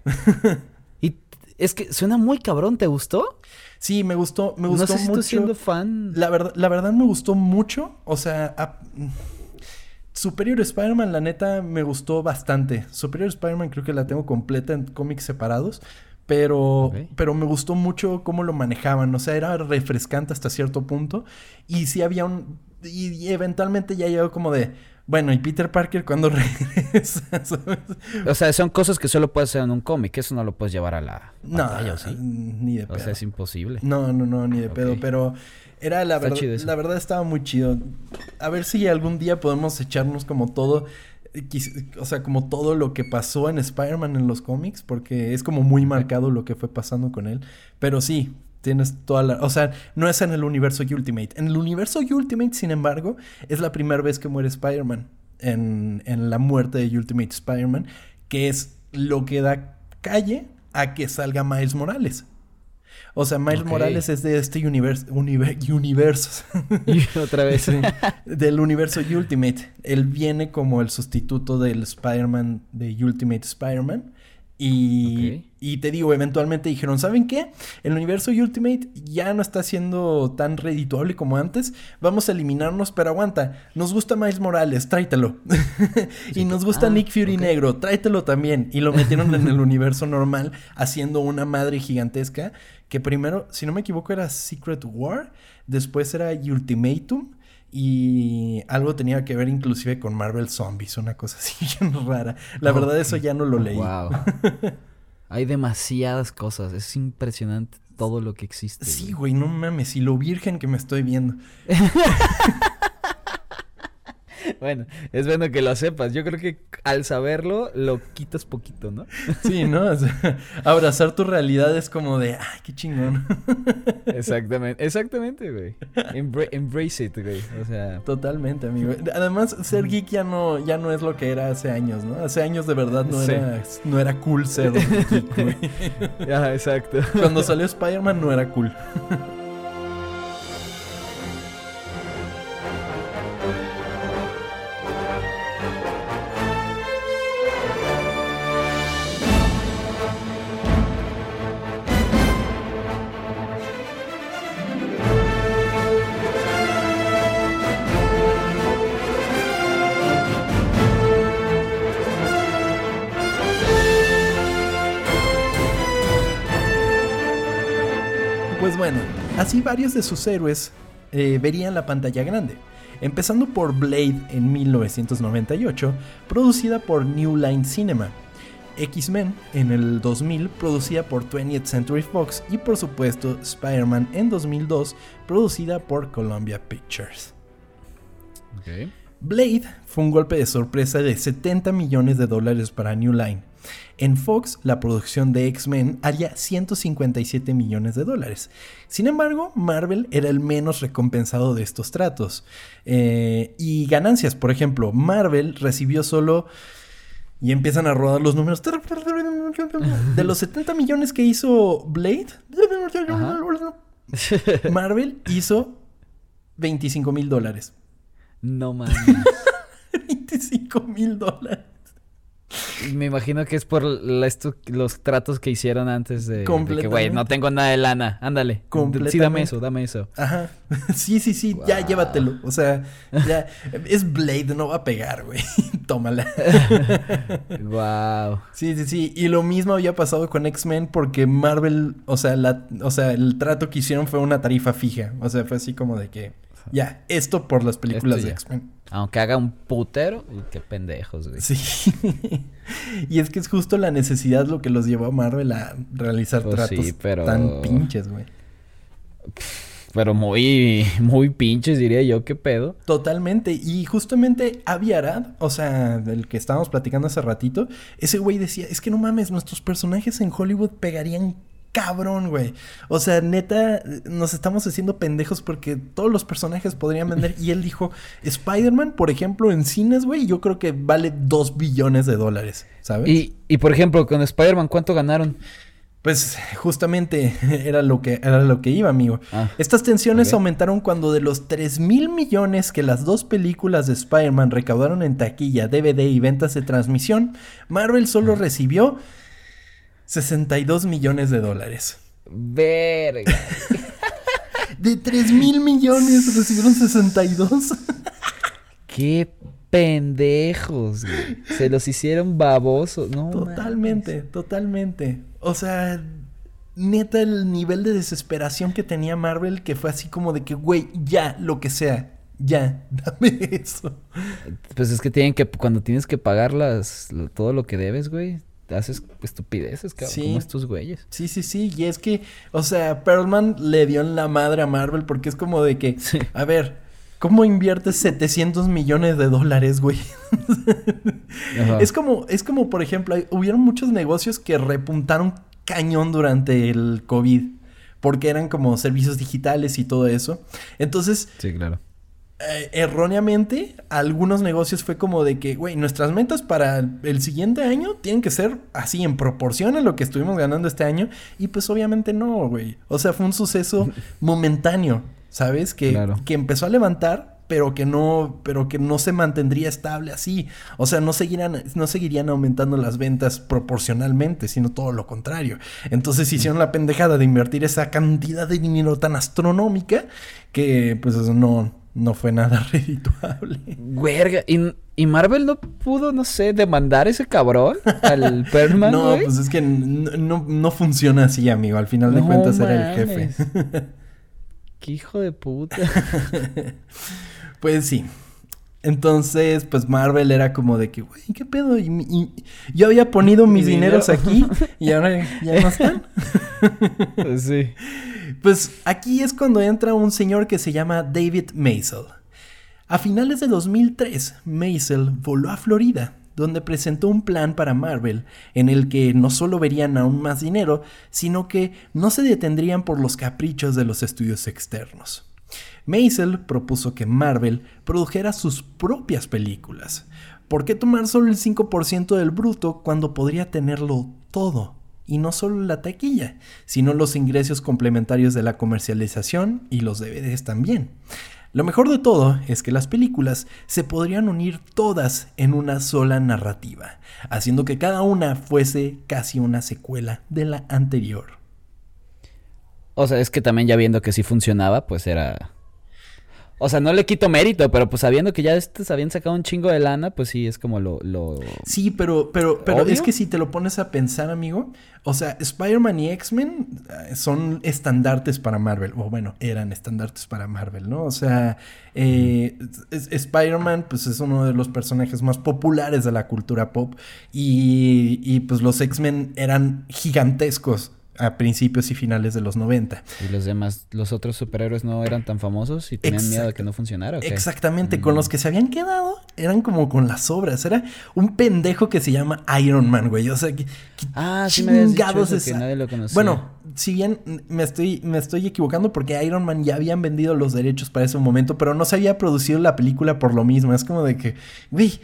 [LAUGHS] y es que suena muy cabrón, ¿te gustó? Sí, me gustó, me gustó no sé si mucho. siendo fan. La verdad, la verdad me gustó mucho, o sea, Superior Spider-Man, la neta, me gustó bastante. Superior Spider-Man creo que la tengo completa en cómics separados. Pero, pero me gustó mucho cómo lo manejaban. O sea, era refrescante hasta cierto punto. Y sí había un. Y, eventualmente ya llegó como de. Bueno, ¿y Peter Parker cuando [LAUGHS] regresa? O sea, son cosas que solo puedes hacer en un cómic. Eso no lo puedes llevar a la. No, ¿sí? ni de pedo. O sea, es imposible. No, no, no, ni de pedo. Pero era la verdad, la verdad estaba muy chido. A ver si algún día podemos echarnos como todo, o sea, como todo lo que pasó en Spider-Man en los cómics, porque es como muy marcado lo que fue pasando con él. Pero sí, tienes toda la, o sea, no es en el universo Ultimate. En el universo Ultimate, sin embargo, es la primera vez que muere Spider-Man en, en la muerte de Ultimate Spider-Man, que es lo que da calle a que salga Miles Morales. O sea, Miles Morales es de este universo. universo. [LAUGHS] Y otra vez. del universo Ultimate. Él viene como el sustituto del Spider-Man de Ultimate Spider-Man. Y, y, te digo, eventualmente dijeron, ¿saben qué? El universo Ultimate ya no está siendo tan redituable como antes. Vamos a eliminarnos, pero aguanta. Nos gusta Miles Morales, tráetelo. [LAUGHS] y nos gusta ah, Nick Fury negro, tráetelo también. Y lo metieron en el [LAUGHS] universo normal, haciendo una madre gigantesca. Que primero, si no me equivoco, era Secret War. Después era Ultimatum. Y algo tenía que ver inclusive con Marvel Zombies, una cosa así [LAUGHS] bien rara. La verdad eso ya no lo leí. Wow. [LAUGHS] Hay demasiadas cosas, es impresionante todo lo que existe. Sí, güey, no mames, y lo virgen que me estoy viendo. [LAUGHS] [LAUGHS] Bueno, es bueno que lo sepas. Yo creo que al saberlo lo quitas poquito, ¿no? Sí, ¿no? [LAUGHS] abrazar tu realidad es como de, ay, qué chingón. [LAUGHS] Exactamente, exactamente, güey. embrace it, güey. O sea. Totalmente, amigo. Además, ser geek ya no, ya no es lo que era hace años, ¿no? Hace años de verdad no, era, no era cool ser geek, güey. Ya, exacto. Cuando salió Spider-Man no era cool. Así varios de sus héroes eh, verían la pantalla grande, empezando por Blade en 1998, producida por New Line Cinema, X-Men en el 2000, producida por 20th Century Fox, y por supuesto Spider-Man en 2002, producida por Columbia Pictures. Blade fue un golpe de sorpresa de 70 millones de dólares para New Line, en Fox, la producción de X-Men haría 157 millones de dólares. Sin embargo, Marvel era el menos recompensado de estos tratos. Eh, y ganancias, por ejemplo, Marvel recibió solo... Y empiezan a rodar los números. De los 70 millones que hizo Blade, Marvel hizo 25 mil dólares. No mames. [LAUGHS] 25 mil dólares. Me imagino que es por los tratos que hicieron antes de, que, güey, no tengo nada de lana, ándale. Sí, dame eso, dame eso. Ajá. [LAUGHS] Sí, sí, sí, ya llévatelo. O sea, ya, es Blade, no va a pegar, güey. [LAUGHS] Tómala. [LAUGHS] wow. Sí, sí, sí. Y lo mismo había pasado con X-Men porque Marvel, o sea, la, o sea, el trato que hicieron fue una tarifa fija. O sea, fue así como de que, ya, esto por las películas de X-Men. Aunque haga un putero, qué pendejos, güey. Sí. [LAUGHS] y es que es justo la necesidad lo que los llevó a Marvel a realizar pues tratos tan pinches, güey. Pero muy, muy pinches, diría yo, qué pedo. Totalmente. Y justamente Aviarad, o sea, del que estábamos platicando hace ratito, ese güey decía, es que no mames, nuestros personajes en Hollywood pegarían cabrón, güey. O sea, neta, nos estamos haciendo pendejos porque todos los personajes podrían vender. [LAUGHS] Y él dijo, Spider-Man, por ejemplo, en cines, güey, yo creo que vale dos billones de dólares, ¿sabes? Y, y por ejemplo, con Spider-Man, ¿cuánto ganaron? Pues justamente [LAUGHS] era lo que, era lo que iba, amigo. Ah, Estas tensiones aumentaron cuando de los 3 mil millones que las dos películas de Spider-Man recaudaron en taquilla, DVD y ventas de transmisión, Marvel solo recibió 62 millones de dólares. Verga. de 3 mil millones recibieron 62. Qué pendejos, güey. Se los hicieron babosos, ¿no? Totalmente, totalmente. O sea, neta el nivel de desesperación que tenía Marvel que fue así como de que, güey, ya, lo que sea. Ya, dame eso. Pues es que tienen que, cuando tienes que pagar las, todo lo que debes, güey, haces estupideces, cabrón, sí. como estos güeyes. Sí, sí, sí, y es que, o sea, Perlman le dio en la madre a Marvel porque es como de que, a ver, ¿cómo inviertes 700 millones de dólares, güey? es como, es como, por ejemplo, hubieron muchos negocios que repuntaron cañón durante el COVID porque eran como servicios digitales y todo eso. Entonces, sí, claro. Eh, erróneamente, algunos negocios fue como de que, güey, nuestras metas para el siguiente año tienen que ser así en proporción a lo que estuvimos ganando este año. Y pues obviamente no, güey. O sea, fue un suceso [LAUGHS] momentáneo, ¿sabes? Que, que empezó a levantar, pero que no, pero que no se mantendría estable así. O sea, no seguirían, no seguirían aumentando las ventas proporcionalmente, sino todo lo contrario. Entonces hicieron la pendejada de invertir esa cantidad de dinero tan astronómica que pues no, no fue nada [LAUGHS] redituable. Huerga, ¿Y, ¿y, Marvel no pudo, no sé, demandar a ese cabrón al [LAUGHS] Perman? no, pues es que no, funciona así, amigo. Al final de cuentas era el jefe. Qué hijo de puta. [LAUGHS] Pues sí. Entonces, pues Marvel era como de que, güey, ¿qué pedo? Y, yo había ponido mis dineros aquí y [LAUGHS] ahora ya no están. Pues sí. Pues aquí es cuando entra un señor que se llama David Maisel. A finales de 2003, Maisel voló a Florida, donde presentó un plan para Marvel en el que no solo verían aún más dinero, sino que no se detendrían por los caprichos de los estudios externos. Maisel propuso que Marvel produjera sus propias películas. ¿Por qué tomar solo el 5% del bruto cuando podría tenerlo todo? Y no solo la taquilla, sino los ingresos complementarios de la comercialización y los DVDs también. Lo mejor de todo es que las películas se podrían unir todas en una sola narrativa, haciendo que cada una fuese casi una secuela de la anterior. O sea, es que también ya viendo que sí funcionaba, pues era o sea, no le quito mérito, pero pues sabiendo que ya estos habían sacado un chingo de lana, pues sí, es como lo... lo... Sí, pero, pero, pero es que si te lo pones a pensar, amigo, o sea, Spider-Man y X-Men eh, son estandartes para Marvel, o bueno, eran estandartes para Marvel, ¿no? O sea, eh, Spider-Man, pues es uno de los personajes más populares de la cultura pop, y, y pues los X-Men eran gigantescos a principios y finales de los 90. ¿Y los demás, los otros superhéroes no eran tan famosos y tenían miedo de que no funcionara? Exactamente, con los mm. que se habían quedado eran como con las obras. Era un pendejo que se llama Iron Man, güey. O sea, que, ah, sí me dicho que nadie lo conocía. Bueno, si bien me estoy, me estoy equivocando porque Iron Man ya habían vendido los derechos para ese momento, pero no se había producido la película por lo mismo. Es como de que, güey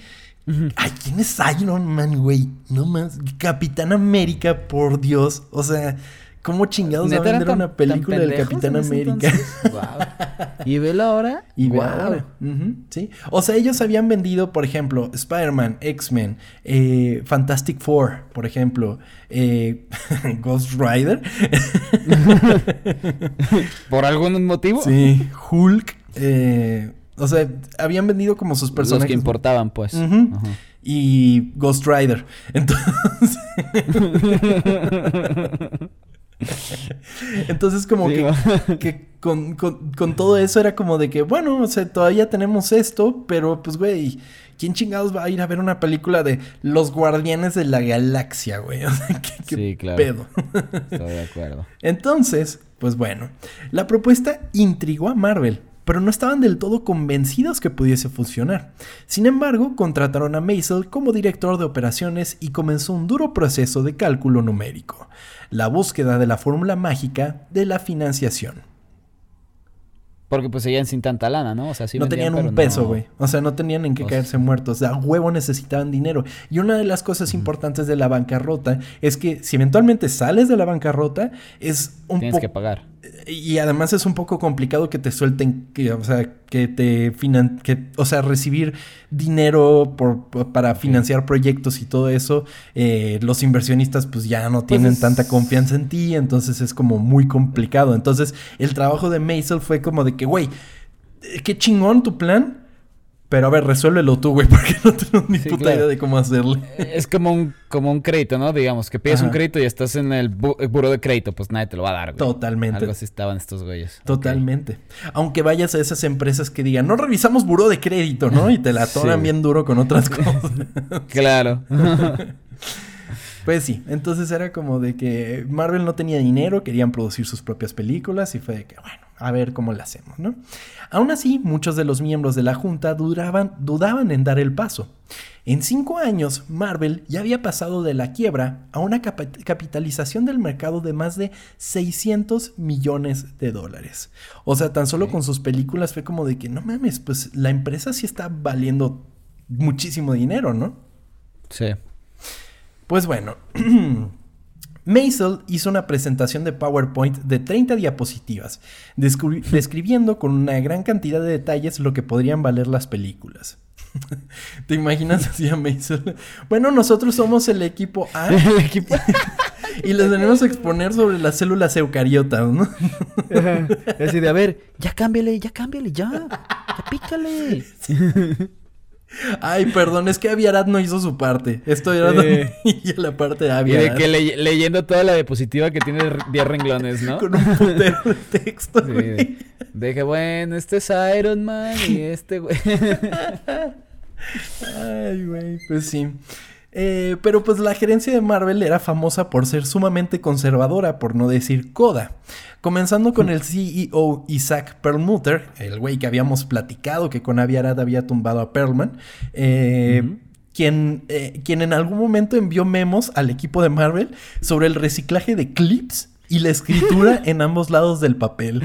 Ay, ¿quién es Iron Man, güey? No más. Capitán América, por Dios. O sea, ¿cómo chingados va a vender una película del Capitán América? [LAUGHS] ¿Y velo ahora? Y velo ahora. sí. O sea, ellos habían vendido, por ejemplo, Spider-Man, X-Men, eh, Fantastic Four, por ejemplo, eh, [LAUGHS] Ghost Rider. [LAUGHS] ¿Por algún motivo? Sí, Hulk. Eh, o sea, habían vendido como sus personajes. Los que importaban, pues. Y Ghost Rider. Entonces. [LAUGHS] Entonces, como que, con, todo eso era como de que, bueno, o sea, todavía tenemos esto, pero pues, güey, ¿quién chingados va a ir a ver una película de Los Guardianes de la Galaxia, güey? [LAUGHS] O sea, ¿qué, sí, claro. pedo? Estoy de acuerdo. Entonces, pues bueno, la propuesta intrigó a Marvel pero no estaban del todo convencidos que pudiese funcionar. Sin embargo, contrataron a Maisel como director de operaciones y comenzó un duro proceso de cálculo numérico, la búsqueda de la fórmula mágica de la financiación. Porque pues seguían sin tanta lana, ¿no? O sea, sí No tenían un peso, güey. O sea, no tenían en qué caerse muertos. A huevo necesitaban dinero. Y una de las cosas importantes de la bancarrota es que si eventualmente sales de la bancarrota, es un poco... Tienes que pagar y además es un poco complicado que te suelten, que, o sea, que te finan, que, o sea, recibir dinero por, para financiar proyectos y todo eso. Eh, los inversionistas pues ya no pues tienen tanta confianza en ti, entonces es como muy complicado. Entonces el trabajo de Maisel fue como de que, güey, qué chingón tu plan, pero a ver, resuélvelo tú, güey, [LAUGHS] porque no tengo ni puta idea de cómo hacerlo. Es como un, como un crédito, ¿no? Digamos, que pides un crédito y estás en el, buro de crédito, pues nadie te lo va a dar, güey. Totalmente. Algo así estaban estos güeyes. Totalmente. Aunque vayas a esas empresas que digan, no revisamos buro de crédito, ¿no? Y te la atoran bien duro con otras [LAUGHS] cosas. claro. [LAUGHS] Pues sí, entonces era como de que Marvel no tenía dinero, querían producir sus propias películas y fue de que, bueno, a ver cómo la hacemos, ¿no? Aún así, muchos de los miembros de la Junta dudaban en dar el paso. En cinco años, Marvel ya había pasado de la quiebra a una capitalización del mercado de más de 600 millones de dólares. O sea, tan solo con sus películas fue como de que, no mames, pues la empresa sí está valiendo muchísimo dinero, ¿no? Sí. Pues bueno, [CLEARS THROAT] Maisel hizo una presentación de PowerPoint de 30 diapositivas, [LAUGHS] describiendo con una gran cantidad de detalles lo que podrían valer las películas. [LAUGHS] ¿Te imaginas así a Maisel? Bueno, nosotros somos el equipo A. [LAUGHS] el equipo y les venimos a exponer sobre las células eucariotas, ¿no? Así de, a ver, ya cámbiale, ya cámbiale, ya. Ya pícale. Ay, perdón, es que Aviarat no hizo su parte. Esto era y la parte de Aviarat. Y de que leyendo toda la diapositiva que tiene 10 renglones, ¿no? Con un putero de texto. Sí, de que, bueno, este es Iron Man y este, güey. [LAUGHS] Ay, güey, pues sí. Eh, pero pues la gerencia de Marvel era famosa por ser sumamente conservadora, por no decir coda. Comenzando con el CEO Isaac Perlmutter, el güey que habíamos platicado que con Aviarad había tumbado a Perlman, eh, quien, eh, quien en algún momento envió memos al equipo de Marvel sobre el reciclaje de clips y la escritura [LAUGHS] en ambos lados del papel.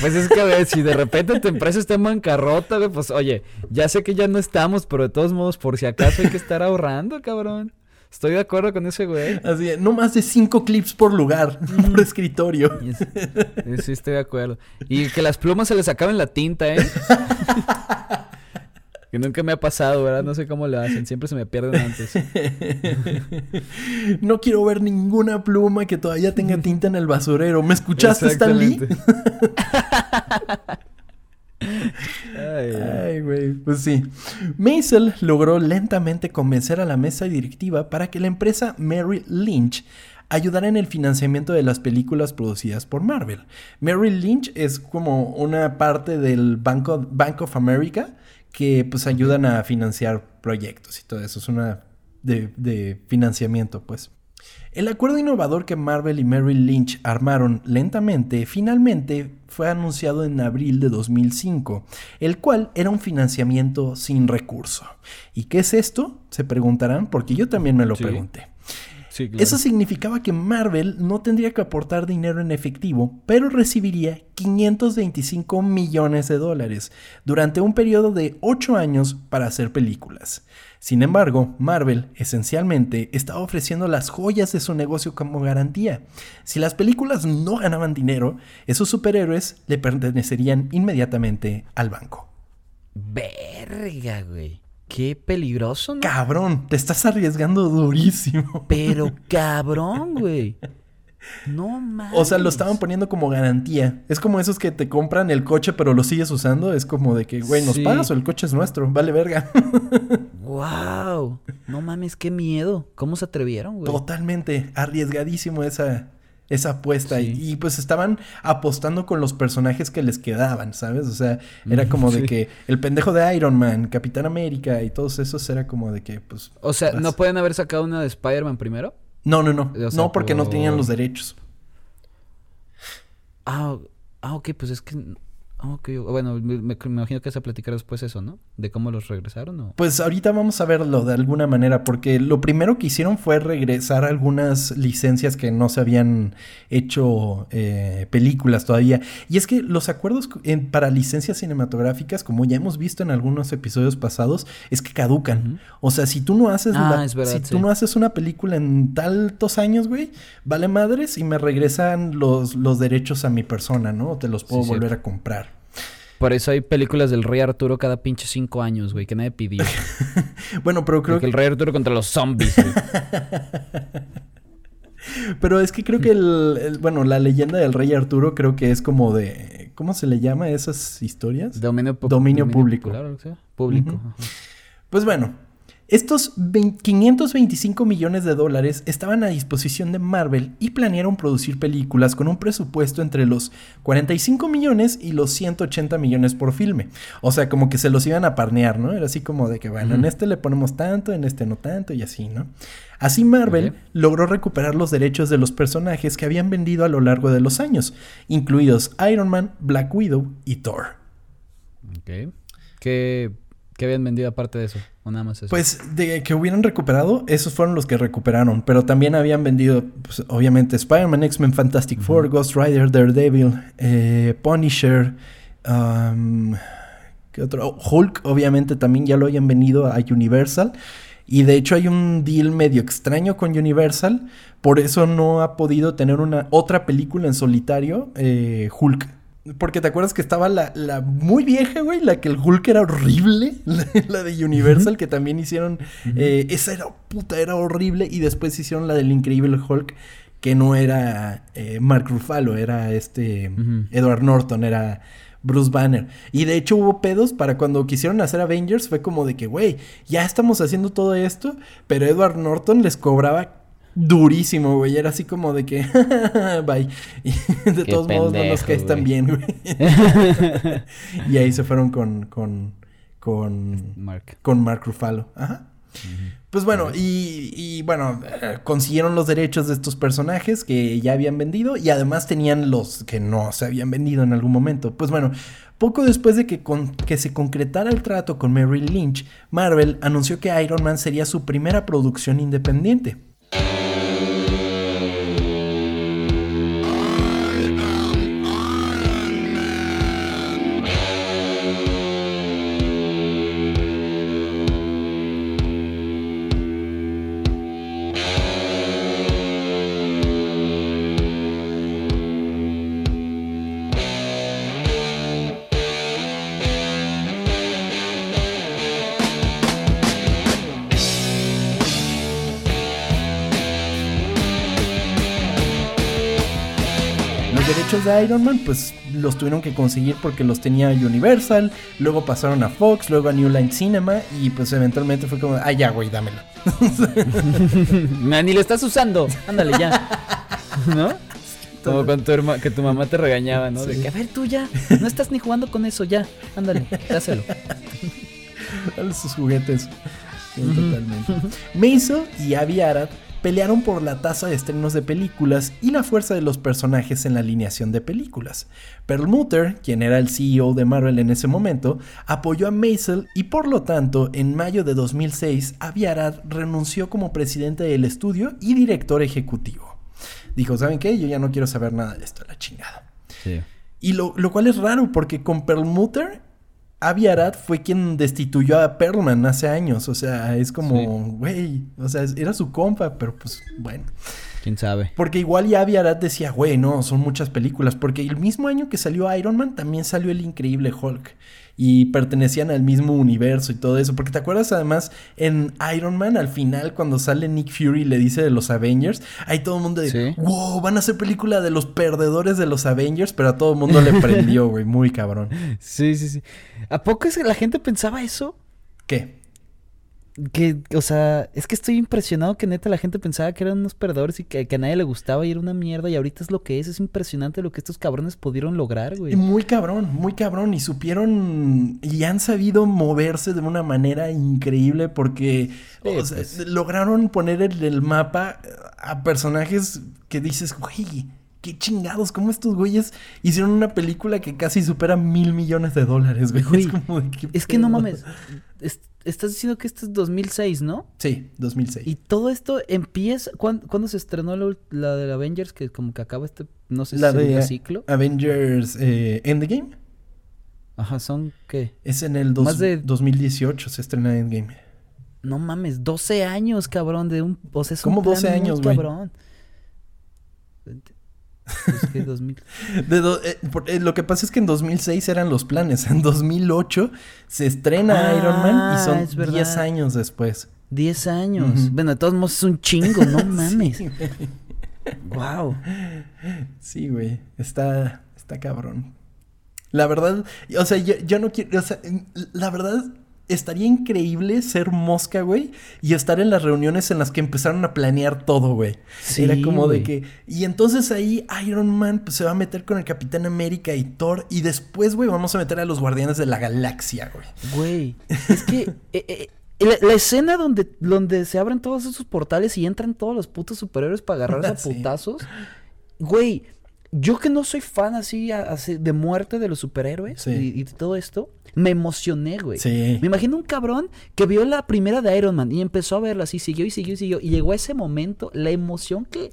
pues es que, a ver, si de repente tu empresa está en bancarrota, pues oye, ya sé que ya no estamos, pero de todos modos, por si acaso hay que estar ahorrando, cabrón. Estoy de acuerdo con ese güey. Así, no más de cinco clips por lugar, [LAUGHS] por escritorio. Sí, estoy de acuerdo. Y que las plumas se les acaben la tinta, ¿eh? [LAUGHS] Que nunca me ha pasado, ¿verdad? No sé cómo lo hacen. Siempre se me pierden antes. [LAUGHS] no quiero ver ninguna pluma que todavía tenga tinta en el basurero. ¿Me escuchaste, Stan Lee? Ay, güey. Pues sí. Maisel logró lentamente convencer a la mesa directiva para que la empresa Mary Lynch ayudara en el financiamiento de las películas producidas por Marvel. Mary Lynch es como una parte del Bank of America que pues ayudan a financiar proyectos y todo eso. Es una de, financiamiento, pues. El acuerdo innovador que Marvel y Merrill Lynch armaron lentamente finalmente fue anunciado en abril de 2005, el cual era un financiamiento sin recurso. ¿Y qué es esto? Se preguntarán, porque yo también me lo pregunté. Eso significaba que Marvel no tendría que aportar dinero en efectivo, pero recibiría 525 millones de dólares durante un periodo de 8 años para hacer películas. Sin embargo, Marvel esencialmente estaba ofreciendo las joyas de su negocio como garantía. Si las películas no ganaban dinero, esos superhéroes le pertenecerían inmediatamente al banco. Verga, güey. Qué peligroso, ¿no? Cabrón, te estás arriesgando durísimo. [LAUGHS] Pero cabrón, güey. No mames. O sea, lo estaban poniendo como garantía. Es como esos que te compran el coche pero lo sigues usando. Es como de que, güey, ¿nos pagas o el coche es nuestro? Vale verga. wow. No mames, qué miedo. ¿Cómo se atrevieron, güey? Totalmente. Arriesgadísimo esa, esa apuesta. Y, pues estaban apostando con los personajes que les quedaban, ¿sabes? O sea, era como de que el pendejo de Iron Man, Capitán América y todos esos era como de que, pues. O sea, ¿no pueden haber sacado una de Spider-Man primero? No, no, no. no, porque no tenían los derechos. Ah, ah, ok, pues es que bueno, me, imagino que vas a platicar después eso, ¿no? De cómo los regresaron. ¿o? Pues ahorita vamos a verlo de alguna manera, porque lo primero que hicieron fue regresar algunas licencias que no se habían hecho eh, películas todavía. Y es que los acuerdos para licencias cinematográficas, como ya hemos visto en algunos episodios pasados, es que caducan. O sea, si tú no haces ah, si tú no haces una película en tantos años, güey, vale madres y me regresan los, los derechos a mi persona, ¿no? O te los puedo volver a comprar. Por eso hay películas del Rey Arturo cada pinche cinco años, güey, que nadie pidió. [LAUGHS] bueno, pero creo que... el Rey Arturo contra los zombies, güey. [LAUGHS] pero es que creo que el, Bueno, la leyenda del Rey Arturo creo que es como de... ¿Cómo se le llama esas historias? Dominio, dominio, público. Claro, Público. Pues bueno, estos 525 millones de dólares estaban a disposición de Marvel y planearon producir películas con un presupuesto entre los 45 millones y los 180 millones por filme. O sea, como que se los iban a parnear, ¿no? Era así como de que, bueno, en este le ponemos tanto, en este no tanto y así, ¿no? Así Marvel logró recuperar los derechos de los personajes que habían vendido a lo largo de los años, incluidos Iron Man, Black Widow y Thor. Ok. ¿Qué, qué habían vendido aparte de eso? Pues de que hubieran recuperado, esos fueron los que recuperaron. Pero también habían vendido, pues, obviamente, Spider-Man, X-Men, Fantastic Four, Ghost Rider, Daredevil, eh, Punisher. ¿Qué otro? Hulk, obviamente, también ya lo habían vendido a Universal. Y de hecho hay un deal medio extraño con Universal. Por eso no ha podido tener una otra película en solitario, eh, Hulk. Porque te acuerdas que estaba la, la, muy vieja, güey, la que el Hulk era horrible, [LAUGHS] la, de Universal, que también hicieron. Eh, esa era puta, era horrible. Y después hicieron la del Increíble Hulk, que no era eh, Mark Ruffalo, era este Edward Norton, era Bruce Banner. Y de hecho hubo pedos para cuando quisieron hacer Avengers, fue como de que, güey, ya estamos haciendo todo esto, pero Edward Norton les cobraba durísimo, güey. Era así como de que, [LAUGHS] bye. Y de todos modos no nos caes tan bien, güey. [LAUGHS] y ahí se fueron con, con, con, Mark. con Mark Ruffalo. Ajá. Pues bueno, y, y, bueno, eh, consiguieron los derechos de estos personajes que ya habían vendido y además tenían los que no se habían vendido en algún momento. Pues bueno, poco después de que, con, que se concretara el trato con Mary Lynch, Marvel anunció que Iron Man sería su primera producción independiente. Iron Man, pues los tuvieron que conseguir porque los tenía Universal, luego pasaron a Fox, luego a New Line Cinema y pues eventualmente fue como, ah, ya, güey, dámelo. [LAUGHS] Ni lo estás usando, ándale ya. ¿No? Como con tu que tu mamá te regañaba, ¿no? De que, a ver, tú ya, no estás ni jugando con eso, ya, ándale, dáselo. [LAUGHS] Dale sus juguetes. Totalmente. Maisel y Avi Arad pelearon por la tasa de estrenos de películas y la fuerza de los personajes en la alineación de películas. Perlmutter, quien era el CEO de Marvel en ese momento, apoyó a Maisel y por lo tanto, en mayo de 2006, Aviarad renunció como presidente del estudio y director ejecutivo. Dijo, ¿saben qué? Yo ya no quiero saber nada de esto, la chingada. Sí. Y lo, lo, cual es raro porque con Perlmutter Avi Arad fue quien destituyó a Perlman hace años. O sea, es como, güey, o sea, era su compa, pero pues bueno. ¿Quién sabe? Porque igual ya Avi Arad decía, güey, no, son muchas películas. Porque el mismo año que salió Iron Man, también salió el increíble Hulk y pertenecían al mismo universo y todo eso. Porque te acuerdas además en Iron Man al final cuando sale Nick Fury y le dice de los Avengers, hay todo el mundo de, wow, van a hacer película de los perdedores de los Avengers, pero a todo el mundo le prendió, güey, muy cabrón. [LAUGHS] Sí, sí, sí. ¿A poco es que la gente pensaba eso? ¿Qué? Que, o sea, es que estoy impresionado que neta la gente pensaba que eran unos perdedores y que, a nadie le gustaba y era una mierda y ahorita es lo que es. Es impresionante lo que estos cabrones pudieron lograr, güey. Muy cabrón, muy cabrón. Y supieron y han sabido moverse de una manera increíble porque pues. lograron poner en el mapa a personajes que dices, güey, qué chingados, ¿cómo estos güeyes hicieron una película que casi supera mil millones de dólares, güey? [LAUGHS] es, como es que no mames. Estás diciendo que este es 2006, ¿no? Sí, 2006. Y todo esto empieza. ¿Cuándo, se estrenó la, de Avengers? Que como que acaba este. No sé si es de ciclo. Avengers eh, Endgame. Ajá, ¿son qué? Es en el Más de... 2018 se estrena Endgame. No mames, 12 años, cabrón, de un... O sea, es ¿Cómo 12 años, güey? cabrón. Pues que 2000. [LAUGHS] Eh, eh, lo que pasa es que en 2006 eran los planes. En 2008 se estrena ah, Iron Man y son 10 años después. 10 años. Bueno, de todos modos es un chingo, no [LAUGHS] mames. wow. Sí, güey. Está, está cabrón. La verdad, o sea, yo, yo no quiero. O sea, la verdad estaría increíble ser mosca, güey, y estar en las reuniones en las que empezaron a planear todo, güey. Era como de que. Y entonces ahí Iron Man pues, se va a meter con el Capitán América y Thor, y después, güey, vamos a meter a los Guardianes de la Galaxia, güey. Güey, es que. Eh, eh, la, escena donde, donde se abren todos esos portales y entran todos los putos superhéroes para agarrarse a [LAUGHS] putazos. Güey, yo que no soy fan así, de muerte de los superhéroes y, de todo esto, me emocioné, güey. Sí. Me imagino un cabrón que vio la primera de Iron Man y empezó a verla así, siguió y siguió y siguió. Y llegó a ese momento, la emoción que,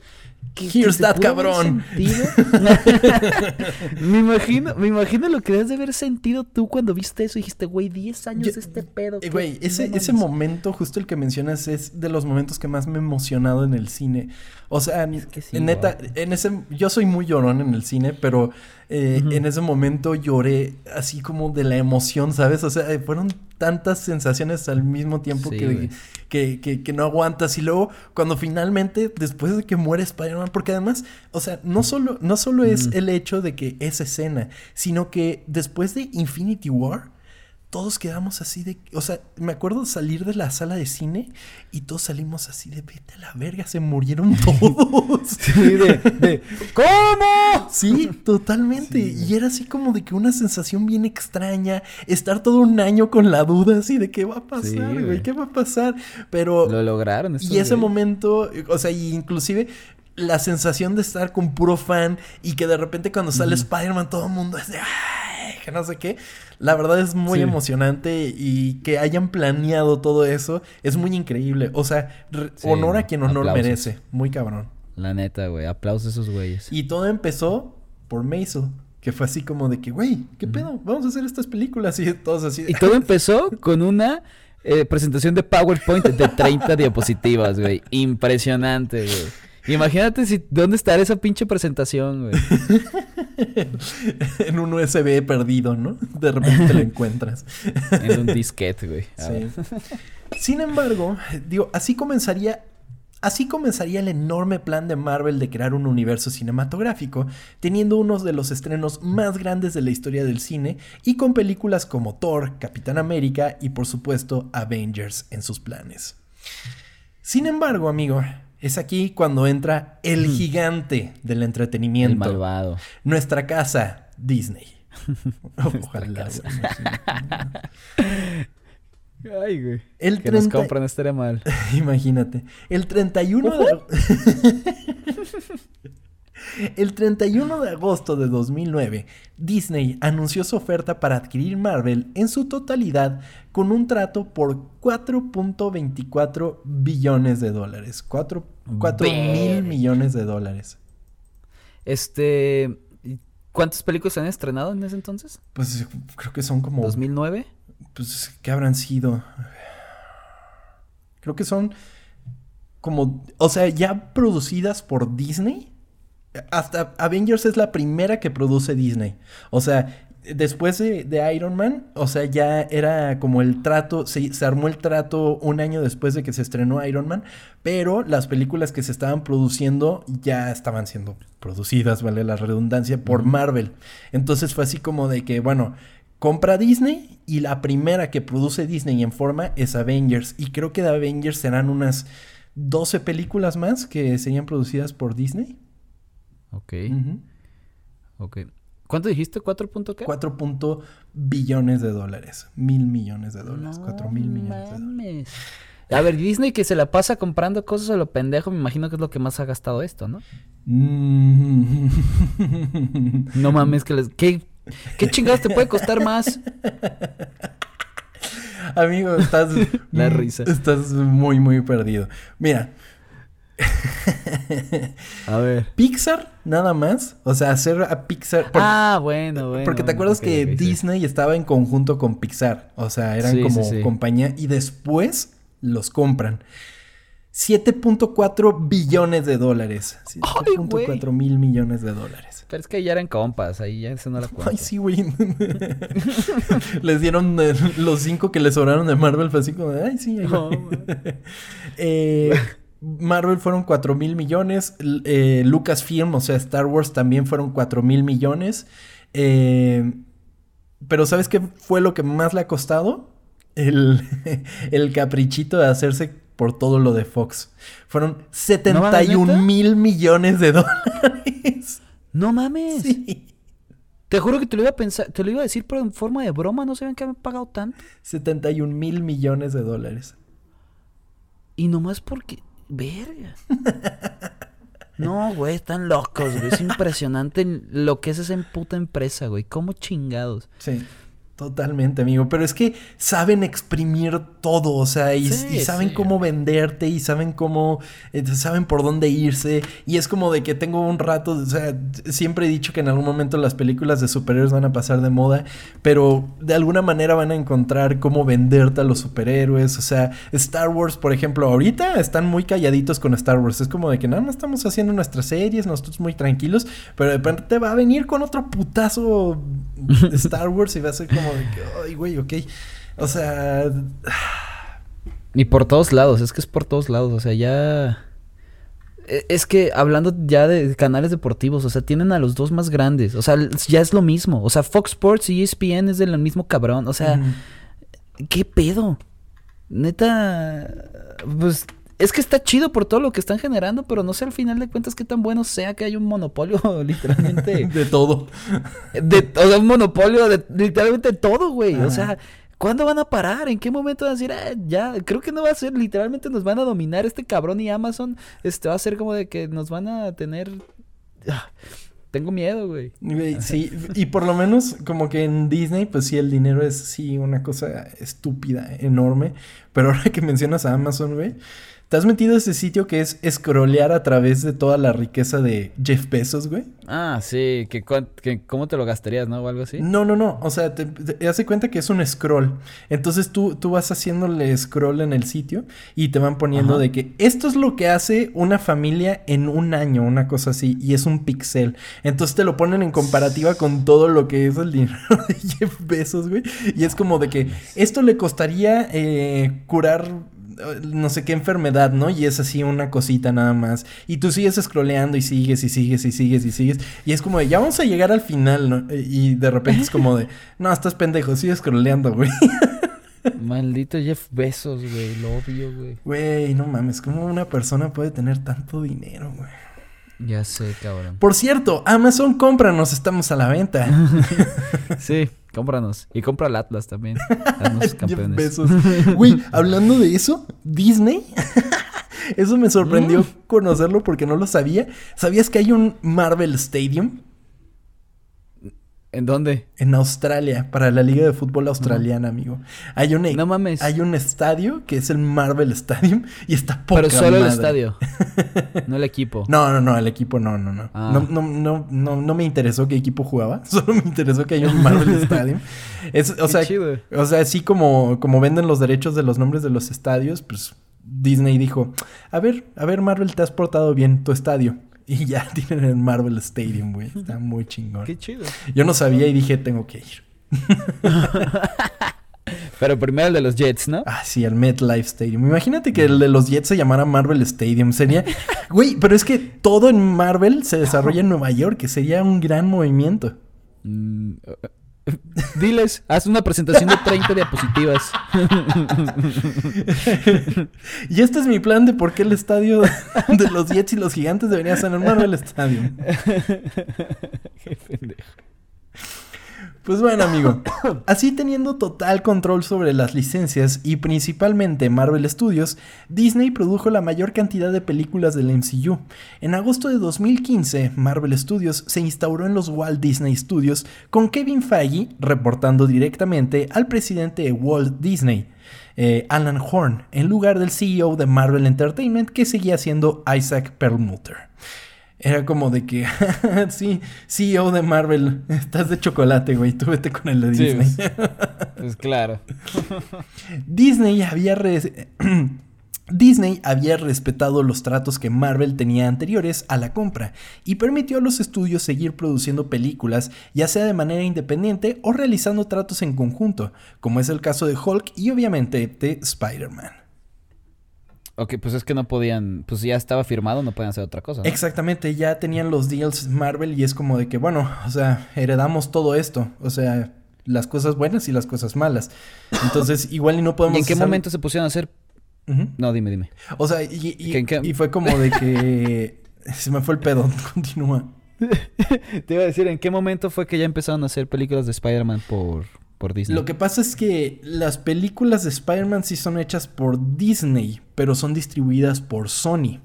Here's that cabrón. [LAUGHS] me imagino, me imagino lo que debes de haber sentido tú cuando viste eso y dijiste, güey, 10 años de este pedo. Eh, güey, ese, ese momento, justo el que mencionas, es de los momentos que más me he emocionado en el cine. O sea, neta, en ese, yo soy muy llorón en el cine, pero eh, en ese momento lloré así como de la emoción, ¿sabes? O sea, eh, fueron tantas sensaciones al mismo tiempo que, que, que, no aguantas. Y luego, cuando finalmente, después de que muere Spider-Man, porque además, o sea, no solo, no solo es el hecho de que esa escena, sino que después de Infinity War, todos quedamos así de, o sea, me acuerdo salir de la sala de cine y todos salimos así de, vete a la verga, se murieron [LAUGHS] todos. sí, de, ¿cómo? Sí, totalmente. y era así como de que una sensación bien extraña, estar todo un año con la duda así de qué va a pasar, güey, qué va a pasar. Pero... Lo lograron. Y ese momento, o sea, inclusive la sensación de estar con puro fan y que de repente cuando sale Spider-Man todo el mundo es de, ay, que no sé qué. La verdad es muy emocionante y que hayan planeado todo eso es muy increíble. O sea, honor a quien honor merece. Muy cabrón. La neta, güey. Aplausos a esos güeyes. Y todo empezó por Maisel. Que fue así como de que, güey, ¿qué pedo? Vamos a hacer estas películas [LAUGHS] y todos así. Y todo empezó con una eh, presentación de PowerPoint de 30 diapositivas, güey. Impresionante, güey. Imagínate si dónde está esa pinche presentación, güey. [LAUGHS] en un USB perdido, ¿no? De repente te lo encuentras. [LAUGHS] en un disquete, güey. Sí. Sin embargo, digo, así comenzaría Así comenzaría el enorme plan de Marvel de crear un universo cinematográfico, teniendo uno de los estrenos más grandes de la historia del cine y con películas como Thor, Capitán América y por supuesto Avengers en sus planes. Sin embargo, amigo, es aquí cuando entra el gigante del entretenimiento. El malvado. Nuestra casa, Disney. [LAUGHS] Ojalá. Ay, güey. El que nos compran estaría mal. [LAUGHS] Imagínate. El 31 de... [LAUGHS] El 31 de agosto de 2009, Disney anunció su oferta para adquirir Marvel en su totalidad con un trato por 4.24 billones de dólares. 4, mil millones de dólares. Este. ¿Cuántas películas se han estrenado en ese entonces? Pues creo que son como. ¿2009? Pues, ¿qué habrán sido? Creo que son como. O sea, ya producidas por Disney hasta Avengers es la primera que produce Disney. O sea, después de, Iron Man, o sea, ya era como el trato, se, armó el trato un año después de que se estrenó Iron Man, pero las películas que se estaban produciendo ya estaban siendo producidas, vale la redundancia, por Marvel. Entonces fue así como de que, bueno, compra Disney y la primera que produce Disney en forma es Avengers. Y creo que de Avengers serán unas 12 películas más que serían producidas por Disney. Ok. Ok. ¿Cuánto dijiste? ¿4 qué? 4 billones de dólares. Mil millones de dólares. 4 mil millones de dólares. A ver, Disney que se la pasa comprando cosas a lo pendejo, me imagino que es lo que más ha gastado esto, ¿no? Mm. no mames, que les... ¿Qué, ¿Qué chingados te puede costar más? Amigo, estás... [LAUGHS] la risa. Estás muy, muy perdido. Mira, [LAUGHS] a ver. Pixar, nada más. O sea, hacer a Pixar. ah, bueno, bueno. Porque te acuerdas que Disney estaba en conjunto con Pixar. O sea, eran como compañía. Y después los compran. 7.4 billones de dólares. 7.4 mil millones de dólares. Pero es que ya eran compas, ahí ya se no la cuenta. Ay, sí, güey. [LAUGHS] les dieron eh, los cinco que les sobraron de Marvel, fue así como ay, sí, ahí [LAUGHS] eh, Marvel fueron 4 mil millones. Eh, Lucasfilm, o sea, Star Wars también fueron 4 mil millones. Eh, pero ¿sabes qué fue lo que más le ha costado? El, [LAUGHS] el caprichito de hacerse por todo lo de Fox. Fueron 71 mil millones de [LAUGHS] dólares. No mames. Sí. Te juro que te lo iba a pensar, te lo iba a decir, pero en forma de broma, no sabían que habían pagado tanto. 71 mil millones de dólares. Y nomás porque Verga. [LAUGHS] No, güey, están locos, güey. Es impresionante lo que es esa puta empresa, güey. ¿Cómo chingados? Sí. Totalmente, amigo. Pero es que saben exprimir todo, o sea, y, saben cómo venderte y saben cómo, eh, saben por dónde irse. Y es como de que tengo un rato, o sea, siempre he dicho que en algún momento las películas de superhéroes van a pasar de moda, pero de alguna manera van a encontrar cómo venderte a los superhéroes. O sea, Star Wars, por ejemplo, ahorita están muy calladitos con Star Wars. Es como de que nada más estamos haciendo nuestras series, nosotros muy tranquilos, pero de repente va a venir con otro putazo [LAUGHS] Star Wars y va a ser como de que, ay, güey, ok. O sea. Y por todos lados, es que es por todos lados, o sea, ya. E, es que hablando ya de canales deportivos, o sea, tienen a los dos más grandes, o sea, ya es lo mismo, o sea, Fox Sports y ESPN es del mismo cabrón, o sea, ¿qué pedo? Neta, pues es que está chido por todo lo que están generando, pero no sé al final de cuentas qué tan bueno sea que haya un monopolio [LAUGHS] literalmente. [LAUGHS] de todo. De, o sea, un monopolio de literalmente todo, güey. O sea, ¿cuándo van a parar? ¿En qué momento van a decir, ah, ya? Creo que no va a ser, literalmente nos van a dominar este cabrón y Amazon este va a ser como de que nos van a tener... Ah, tengo miedo, güey. Sí, y por lo menos como que en Disney, pues sí, el dinero es sí una cosa estúpida, enorme. Pero ahora que mencionas a Amazon, güey, ¿Te has metido a ese sitio que es scrollear a través de toda la riqueza de Jeff Bezos, güey? Ah, sí, que, cómo te lo gastarías, ¿no? O algo así. No, no, no. O sea, te, das cuenta que es un scroll. Entonces tú, tú vas haciéndole scroll en el sitio y te van poniendo de que esto es lo que hace una familia en un año, una cosa así, y es un pixel. Entonces te lo ponen en comparativa con todo lo que es el dinero [LAUGHS] de Jeff Bezos, güey. Y es como de que esto le costaría eh, curar no sé qué enfermedad, ¿no? Y es así una cosita nada más. Y tú sigues scrolleando y sigues y sigues y sigues y sigues. Y es como de, ya vamos a llegar al final, ¿no? Y de repente es como de, [LAUGHS] no, estás pendejo, sigues scrolleando, güey. [LAUGHS] Maldito Jeff Bezos, güey, lo obvio, güey. Güey, no mames, ¿cómo una persona puede tener tanto dinero, güey? Ya sé, cabrón. Por cierto, Amazon, cómpranos, estamos a la venta. [LAUGHS] [LAUGHS] sí, cómpranos. Y compra el Atlas también. Haznos [LAUGHS] campeones. Besos. Güey, hablando de eso, Disney. eso me sorprendió mm. conocerlo porque no lo sabía. ¿Sabías que hay un Marvel Stadium? ¿En dónde? En Australia, para la Liga de Fútbol Australiana, amigo. Hay un, no mames. Hay un estadio que es el Marvel Stadium y está poca Pero solo el estadio, [LAUGHS] no el equipo. No, no, no, el equipo no, no, no. Ah. No, no, no, no, no me interesó qué equipo jugaba, [LAUGHS] solo me interesó que hay un Marvel [LAUGHS] Stadium. Es, o, sea, o sea, así como, como venden los derechos de los nombres de los estadios, pues Disney dijo, a ver, a ver Marvel, te has portado bien tu estadio. Y ya [LAUGHS] tienen el Marvel Stadium, güey. Está muy chingón. Qué chido. Yo no sabía y dije, tengo que ir. [LAUGHS] Pero primero el de los Jets, ¿no? Ah, sí, el MetLife Stadium. Imagínate que el de los Jets se llamara Marvel Stadium. Sería. [LAUGHS] Güey, pero es que todo en Marvel se desarrolla en Nueva York, que sería un gran movimiento. Mm, [LAUGHS] Diles, haz una presentación de 30 diapositivas. [LAUGHS] y este es mi plan de por qué el estadio de los Jets y los Gigantes debería ser en el estadio. [LAUGHS] Qué pendejo. Pues bueno, amigo. [COUGHS] Así teniendo total control sobre las licencias y principalmente Marvel Studios, Disney produjo la mayor cantidad de películas del MCU. En agosto de 2015, Marvel Studios se instauró en los Walt Disney Studios con Kevin Feige reportando directamente al presidente de Walt Disney. Eh, Alan Horn, en lugar del CEO de Marvel Entertainment que seguía siendo Isaac Perlmutter. Era como de que, [LAUGHS] sí, CEO de Marvel, estás de chocolate, güey, tú vete con el de Disney. Sí, pues, claro. [LAUGHS] Disney había... [CLEARS THROAT] Disney había respetado los tratos que Marvel tenía anteriores a la compra y permitió a los estudios seguir produciendo películas, ya sea de manera independiente o realizando tratos en conjunto, como es el caso de Hulk y obviamente de Spider-Man. Ok, pues es que no podían, pues ya estaba firmado, no podían hacer otra cosa. Exactamente, ya tenían los deals Marvel y es como de que, bueno, o sea, heredamos todo esto, o sea, las cosas buenas y las cosas malas. Entonces, [LAUGHS] igual y no podemos... ¿Y en qué momento se pusieron a hacer? No, dime, dime. O sea, y, y fue como de que... [LAUGHS] se me fue el pedo, [LAUGHS] continúa. Te iba a decir, ¿en qué momento fue que ya empezaron a hacer películas de Spider-Man por, lo que pasa es que las películas de Spider-Man sí son hechas por Disney, pero son distribuidas por Sony.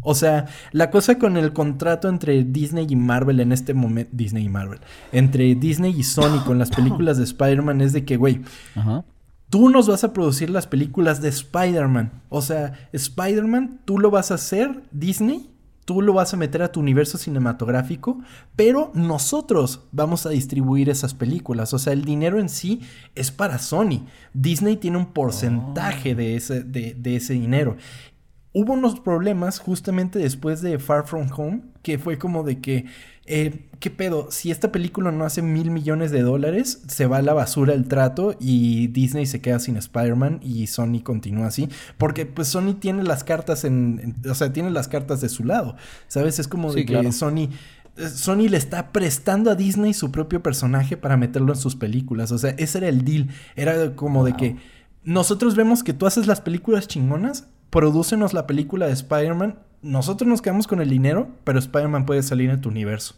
O sea, la cosa con el contrato entre Disney y Marvel en este momento, Disney y Marvel, entre Disney y Sony con las [LAUGHS] películas de Spider-Man es de que, güey, tú nos vas a producir las películas de Spider-Man. O sea, Spider-Man, tú lo vas a hacer, Disney, tú lo vas a meter a tu universo cinematográfico, pero nosotros vamos a distribuir esas películas. O sea, el dinero en sí es para Sony. Disney tiene un porcentaje oh. de, ese, de ese dinero hubo unos problemas justamente después de Far From Home, que fue como de que, eh, ¿qué pedo? Si esta película no hace mil millones de dólares, se va a la basura el trato y Disney se queda sin Spider-Man y Sony continúa así, porque pues Sony tiene las cartas en, o sea, tiene las cartas de su lado, ¿sabes? Es como de que Sony... Eh, Sony le está prestando a Disney su propio personaje para meterlo en sus películas. O sea, ese era el deal. Era como de que nosotros vemos que tú haces las películas chingonas, Producenos la película de Spider-Man, nosotros nos quedamos con el dinero, pero Spider-Man puede salir en tu universo.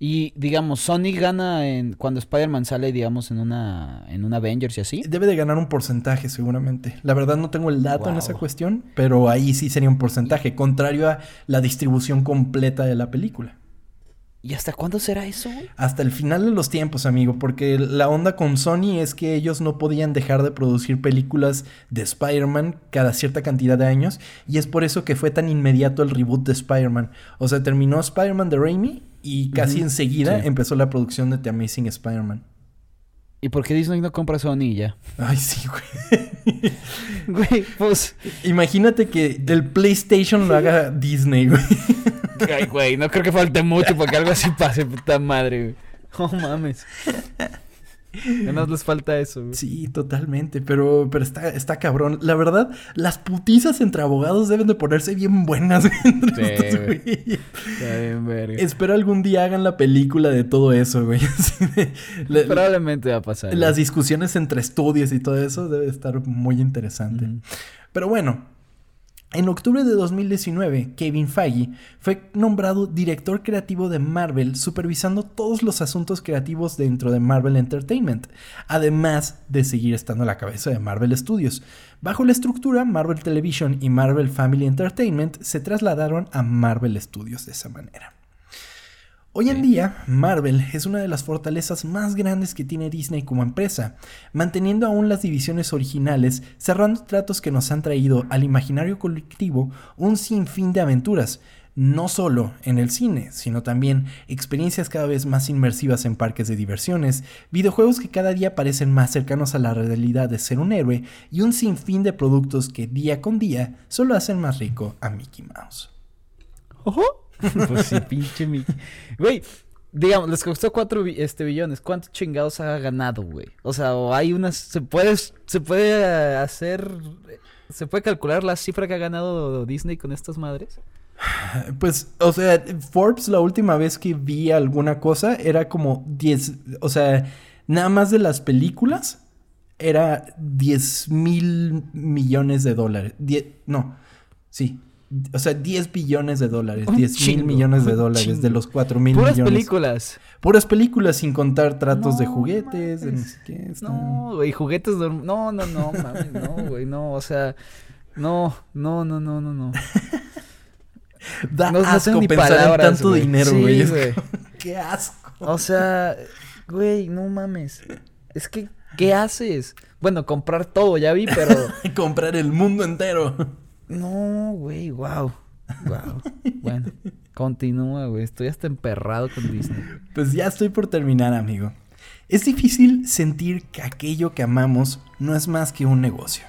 Y digamos, Sony gana en cuando Spider-Man sale, digamos, en una en un Avengers y así. Debe de ganar un porcentaje, seguramente. La verdad no tengo el dato en esa cuestión, pero ahí sí sería un porcentaje, contrario a la distribución completa de la película. ¿Y hasta cuándo será eso? Hasta el final de los tiempos, amigo, porque la onda con Sony es que ellos no podían dejar de producir películas de Spider-Man cada cierta cantidad de años, y es por eso que fue tan inmediato el reboot de Spider-Man. O sea, terminó Spider-Man de Raimi y casi enseguida empezó la producción de The Amazing Spider-Man. ¿Y por qué Disney no compra Sony ya? Ay, sí, güey. [LAUGHS] güey, pues. Imagínate que el PlayStation lo haga Disney, güey. Ay, güey, no creo que falte mucho para que algo así pase, puta madre, güey. [LAUGHS] Oh, mames. [LAUGHS] Ya nos les falta eso, güey. Sí, totalmente. Pero, pero está, está cabrón. La verdad, las putizas entre abogados deben de ponerse bien buenas, güey. Sí, Espero algún día hagan la película de todo eso, güey. [LAUGHS] Probablemente va a pasar. Las discusiones entre estudios y todo eso debe estar muy interesante. Pero bueno, en octubre de 2019, Kevin Feige fue nombrado director creativo de Marvel, supervisando todos los asuntos creativos dentro de Marvel Entertainment, además de seguir estando a la cabeza de Marvel Studios. Bajo la estructura, Marvel Television y Marvel Family Entertainment se trasladaron a Marvel Studios de esa manera. Hoy en día, Marvel es una de las fortalezas más grandes que tiene Disney como empresa, manteniendo aún las divisiones originales, cerrando tratos que nos han traído al imaginario colectivo un sinfín de aventuras, no solo en el cine, sino también experiencias cada vez más inmersivas en parques de diversiones, videojuegos que cada día parecen más cercanos a la realidad de ser un héroe y un sinfín de productos que día con día solo hacen más rico a Mickey Mouse. ¡Ojo! [LAUGHS] pues sí, pinche mi. Güey, digamos, les costó cuatro este, billones. ¿Cuántos chingados ha ganado, güey? O sea, o hay unas. Se puede, se puede hacer. ¿Se puede calcular la cifra que ha ganado Disney con estas madres? Pues, o sea, Forbes la última vez que vi alguna cosa era como 10, o sea, nada más de las películas era 10 mil millones de dólares. no, sí, o sea, 10 billones de dólares, 10 mil millones de dólares de los 4 mil millones. Puras películas. Puras películas sin contar tratos de juguetes. no, güey, juguetes. No, no, no, mames, no, güey, no, o sea, no, no, no, no, no, no. [LAUGHS] da no, asco pensar en tanto dinero, güey. [LAUGHS] Qué asco. O sea, güey, no mames. Es que, ¿qué haces? Bueno, comprar todo, ya vi, pero. [LAUGHS] comprar el mundo entero. No, güey, wow. Wow. bueno, continúa, güey. Estoy hasta emperrado con Disney. Pues ya estoy por terminar, amigo. Es difícil sentir que aquello que amamos no es más que un negocio.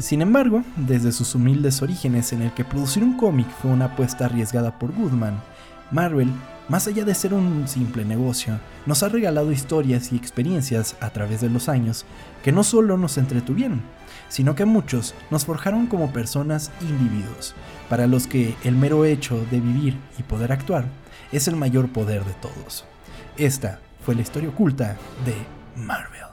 Sin embargo, desde sus humildes orígenes en el que producir un cómic fue una apuesta arriesgada por Goodman, Marvel, más allá de ser un simple negocio, nos ha regalado historias y experiencias a través de los años que no solo nos entretuvieron, sino que muchos nos forjaron como personas individuos, para los que el mero hecho de vivir y poder actuar es el mayor poder de todos. Esta fue la historia oculta de Marvel.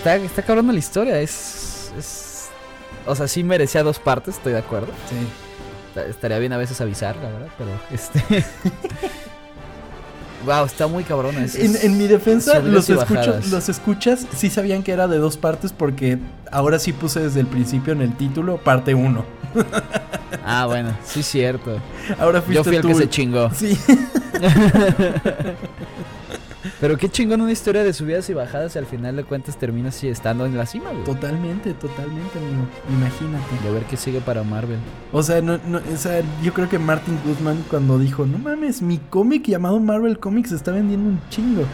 Está, está cabrón la historia. Es, es. O sea, sí merecía dos partes, estoy de acuerdo. Sí. Estaría bien a veces avisar, la verdad, pero este. [LAUGHS] Wow, está muy cabrón. en, mi defensa, los, los escuchas sí sabían que era de dos partes porque ahora sí puse desde el principio en el título parte uno. ah, bueno, sí, cierto. Ahora fuiste Yo fui el que se chingó. Sí. [LAUGHS] Pero qué chingón una historia de subidas y bajadas y al final de cuentas termina así estando en la cima, güey. Totalmente, totalmente, amigo. Imagínate. Y a ver qué sigue para Marvel. O sea, no, no, o sea, yo creo que Martin Guzman cuando dijo, no mames, mi cómic llamado Marvel Comics está vendiendo un chingo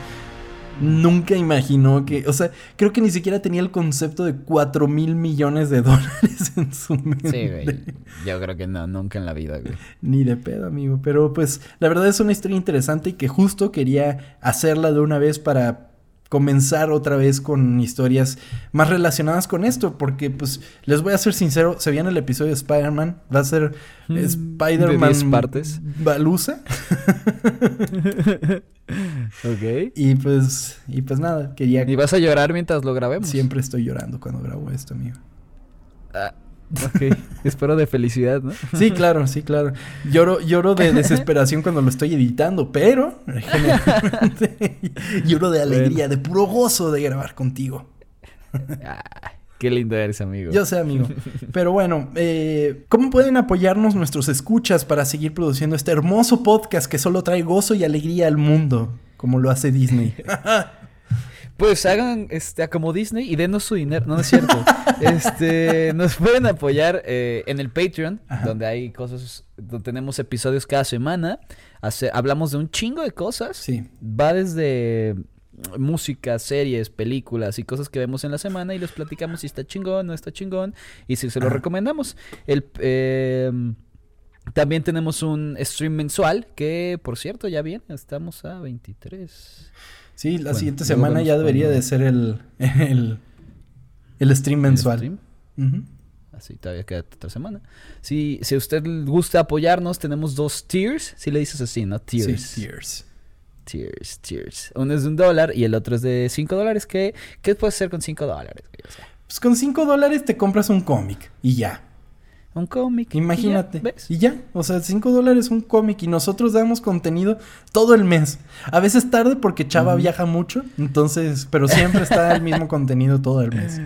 nunca imaginó que, o sea, creo que ni siquiera tenía el concepto de 4 mil millones de [LAUGHS] dólares en su mente. Sí, güey. Yo creo que no, nunca en la vida, güey. Ni de pedo, amigo. Pero pues la verdad es una historia interesante y que justo quería hacerla de una vez para comenzar otra vez con historias más relacionadas con esto, porque pues les voy a ser sincero, se viene el episodio de Spider-Man, va a ser mm, Spider-Man partes. Balusa. [LAUGHS] ok. Y pues y pues nada, quería ¿Y vas a llorar mientras lo grabemos? Siempre estoy llorando cuando grabo esto, amigo. Ah. Ok, espero de felicidad, ¿no? Sí, claro, sí, claro. Lloro, lloro de [LAUGHS] desesperación cuando lo estoy editando, pero [LAUGHS] lloro de alegría, de puro gozo de grabar contigo. Ah, qué lindo eres, amigo. Yo sé, amigo. Pero bueno, eh, ¿cómo pueden apoyarnos nuestros escuchas para seguir produciendo este hermoso podcast que solo trae gozo y alegría al mundo, como lo hace Disney? [LAUGHS] Pues hagan este como Disney y denos su dinero. No, es cierto. [LAUGHS] este, nos pueden apoyar eh, en el Patreon, donde hay cosas, donde tenemos episodios cada semana. hablamos de un chingo de cosas. Sí. Va desde música, series, películas y cosas que vemos en la semana y les platicamos si está chingón, no está chingón y si se lo recomendamos. El em, también tenemos un stream mensual que, por cierto, ya viene, estamos a 23. Sí, la siguiente semana ya debería de ser [LAUGHS] el, el, stream mensual. Así todavía queda otra semana. Si, si usted gusta apoyarnos, tenemos dos tiers. Si le dices así, ¿no? Tiers. Sí, tiers. Tiers, tiers. Uno es de un dólar y el otro es de cinco dólares. ¿Qué, qué puedes hacer con cinco dólares? pues con cinco dólares te compras un cómic y ya un cómic. Imagínate. Y ya, o sea, 5 dólares un cómic y nosotros damos contenido todo el mes. A veces tarde porque Chava viaja mucho, entonces, pero siempre está el mismo [LAUGHS] contenido todo el mes.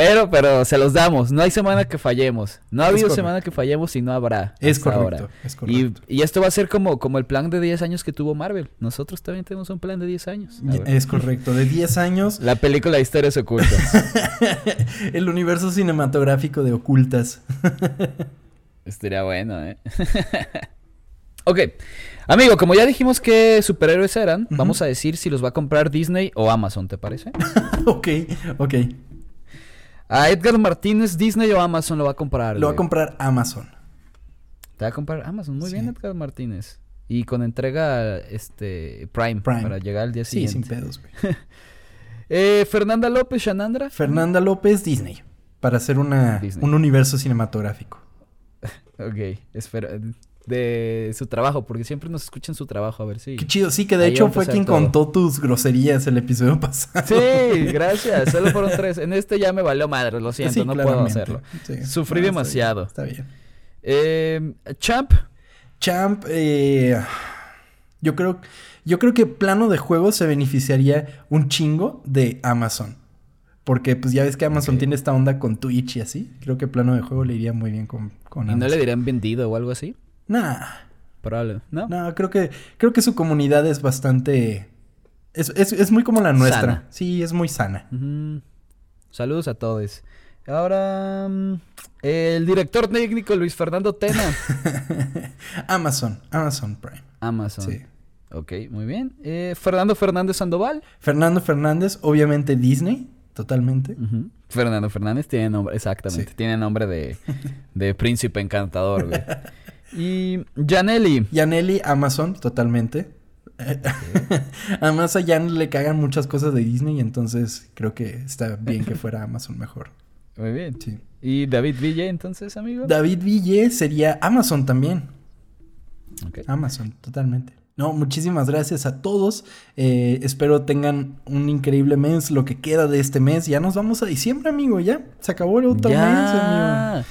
Pero, pero se los damos. No hay semana que fallemos. No ha habido semana que fallemos y no habrá. Es correcto. Es correcto. Y, esto va a ser como, como el plan de 10 años que tuvo Marvel. Nosotros también tenemos un plan de 10 años. Es correcto. De 10 años. La película de Historias Ocultas. [LAUGHS] el universo cinematográfico de Ocultas. [LAUGHS] Estaría bueno, ¿eh? [LAUGHS] ok. Amigo, como ya dijimos que superhéroes eran, vamos a decir si los va a comprar Disney o Amazon, ¿te parece? ok, ok. A Edgar Martínez, Disney o Amazon lo va a comprar. Lo va a comprar Amazon. Te va a comprar Amazon. Muy bien, Edgar Martínez. Y con entrega este Prime, para llegar al día siguiente. Sí, sin pedos, güey. [LAUGHS] eh, Fernanda López, Shanandra. Fernanda López, Disney. Para hacer una, un universo cinematográfico. [LAUGHS] ok, espera de su trabajo, porque siempre nos escuchan su trabajo, a ver si. Qué chido, sí, que de hecho fue quien contó tus groserías el episodio pasado. Sí, gracias, solo fueron tres. En este ya me valió madre, lo siento, no puedo hacerlo. Sufrí demasiado. Está bien. Eh, Champ. Champ, eh, yo creo, yo creo que plano de juego se beneficiaría un chingo de Amazon. Porque pues ya ves que Amazon tiene esta onda con Twitch y así. Creo que plano de juego le iría muy bien con, con ¿Y no le dirían vendido o algo así? Nah. Probable, ¿no? No, creo que, creo que su comunidad es bastante. Es, muy como la nuestra. Sí, es muy sana. Saludos a todos. Ahora, mm, el director técnico Luis Fernando Tena. [LAUGHS] Amazon, Amazon Prime. Amazon. Sí. Ok, muy bien. Eh, Fernando Fernández Sandoval. Fernando Fernández, obviamente Disney, totalmente. Fernando Fernández tiene nombre, exactamente. Tiene nombre de, de príncipe encantador, güey. [LAUGHS] Y Janelli. Janelli, Amazon, totalmente. [LAUGHS] Además a Jan le cagan muchas cosas de Disney, entonces creo que está bien que fuera Amazon mejor. Muy bien. Sí. ¿Y David Ville entonces, amigo? David Ville sería Amazon también. Amazon, totalmente. No, muchísimas gracias a todos. Eh, espero tengan un increíble mes, lo que queda de este mes. Ya nos vamos a diciembre, amigo. Ya se acabó el otro mes, amigo.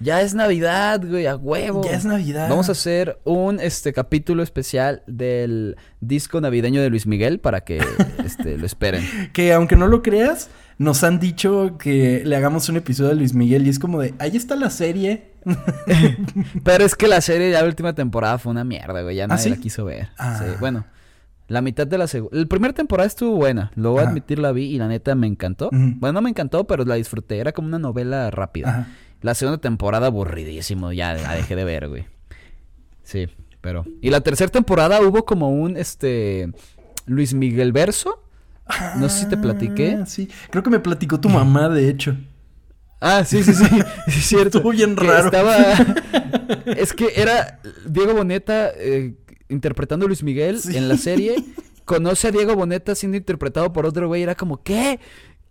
Ya es Navidad, güey, a huevo. Ya es Navidad. Vamos a hacer un este capítulo especial del disco navideño de Luis Miguel para que [LAUGHS] este, lo esperen. Que aunque no lo creas, nos han dicho que le hagamos un episodio de Luis Miguel y es como de, ahí está la serie. [LAUGHS] [LAUGHS] Pero es que la serie ya la última temporada fue una mierda, güey, ya ¿Ah, nadie la quiso ver. Ah. Bueno, la mitad de la segunda. La primera temporada estuvo buena, lo voy a admitir, la vi y la neta me encantó. Bueno, no me encantó, pero la disfruté, era como una novela rápida. La segunda temporada aburridísimo, ya la dejé de ver, güey. Sí, pero... Y la tercera temporada hubo como un, este... Luis Miguel Verso no sé si te platiqué. Ah, sí, creo que me platicó tu mamá, de hecho. Ah, sí, sí, sí, [LAUGHS] es cierto. Estuvo bien raro. Estaba... [LAUGHS] es que era Diego Boneta eh, interpretando a Luis Miguel en la serie. Conoce a Diego Boneta siendo interpretado por otro güey. Era como, ¿qué?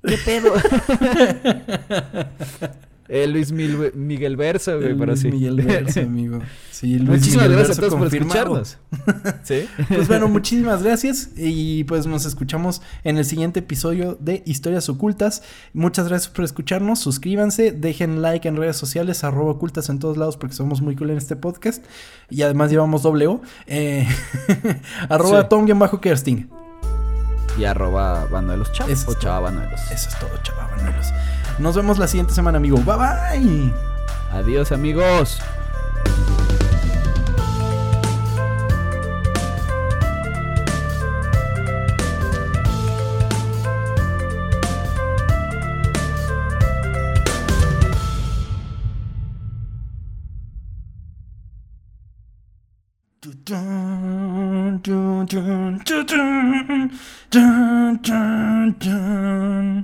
¿Qué pedo? [LAUGHS] El Luis Miguel Verso, güey, pero sí. Miguel Verso, amigo. [LAUGHS] Sí, Luis muchísimas gracias a todos por escucharnos. [LAUGHS] ¿Sí? Pues bueno, [LAUGHS] muchísimas gracias y pues nos escuchamos en el siguiente episodio de Historias Ocultas. Muchas gracias por escucharnos, suscríbanse, dejen like en redes sociales, arroba ocultas en todos lados porque somos muy cool en este podcast y además llevamos doble O. Eh, arroba Tom-Kersting. Y arroba Banuelos Chavos o Chava Banuelos. Eso es todo, Chava Banuelos. Nos vemos la siguiente semana, amigo. Bye bye. Adiós, amigos.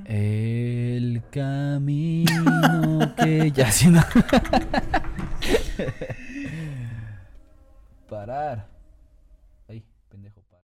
El camino que ya si no. [LAUGHS] Parar.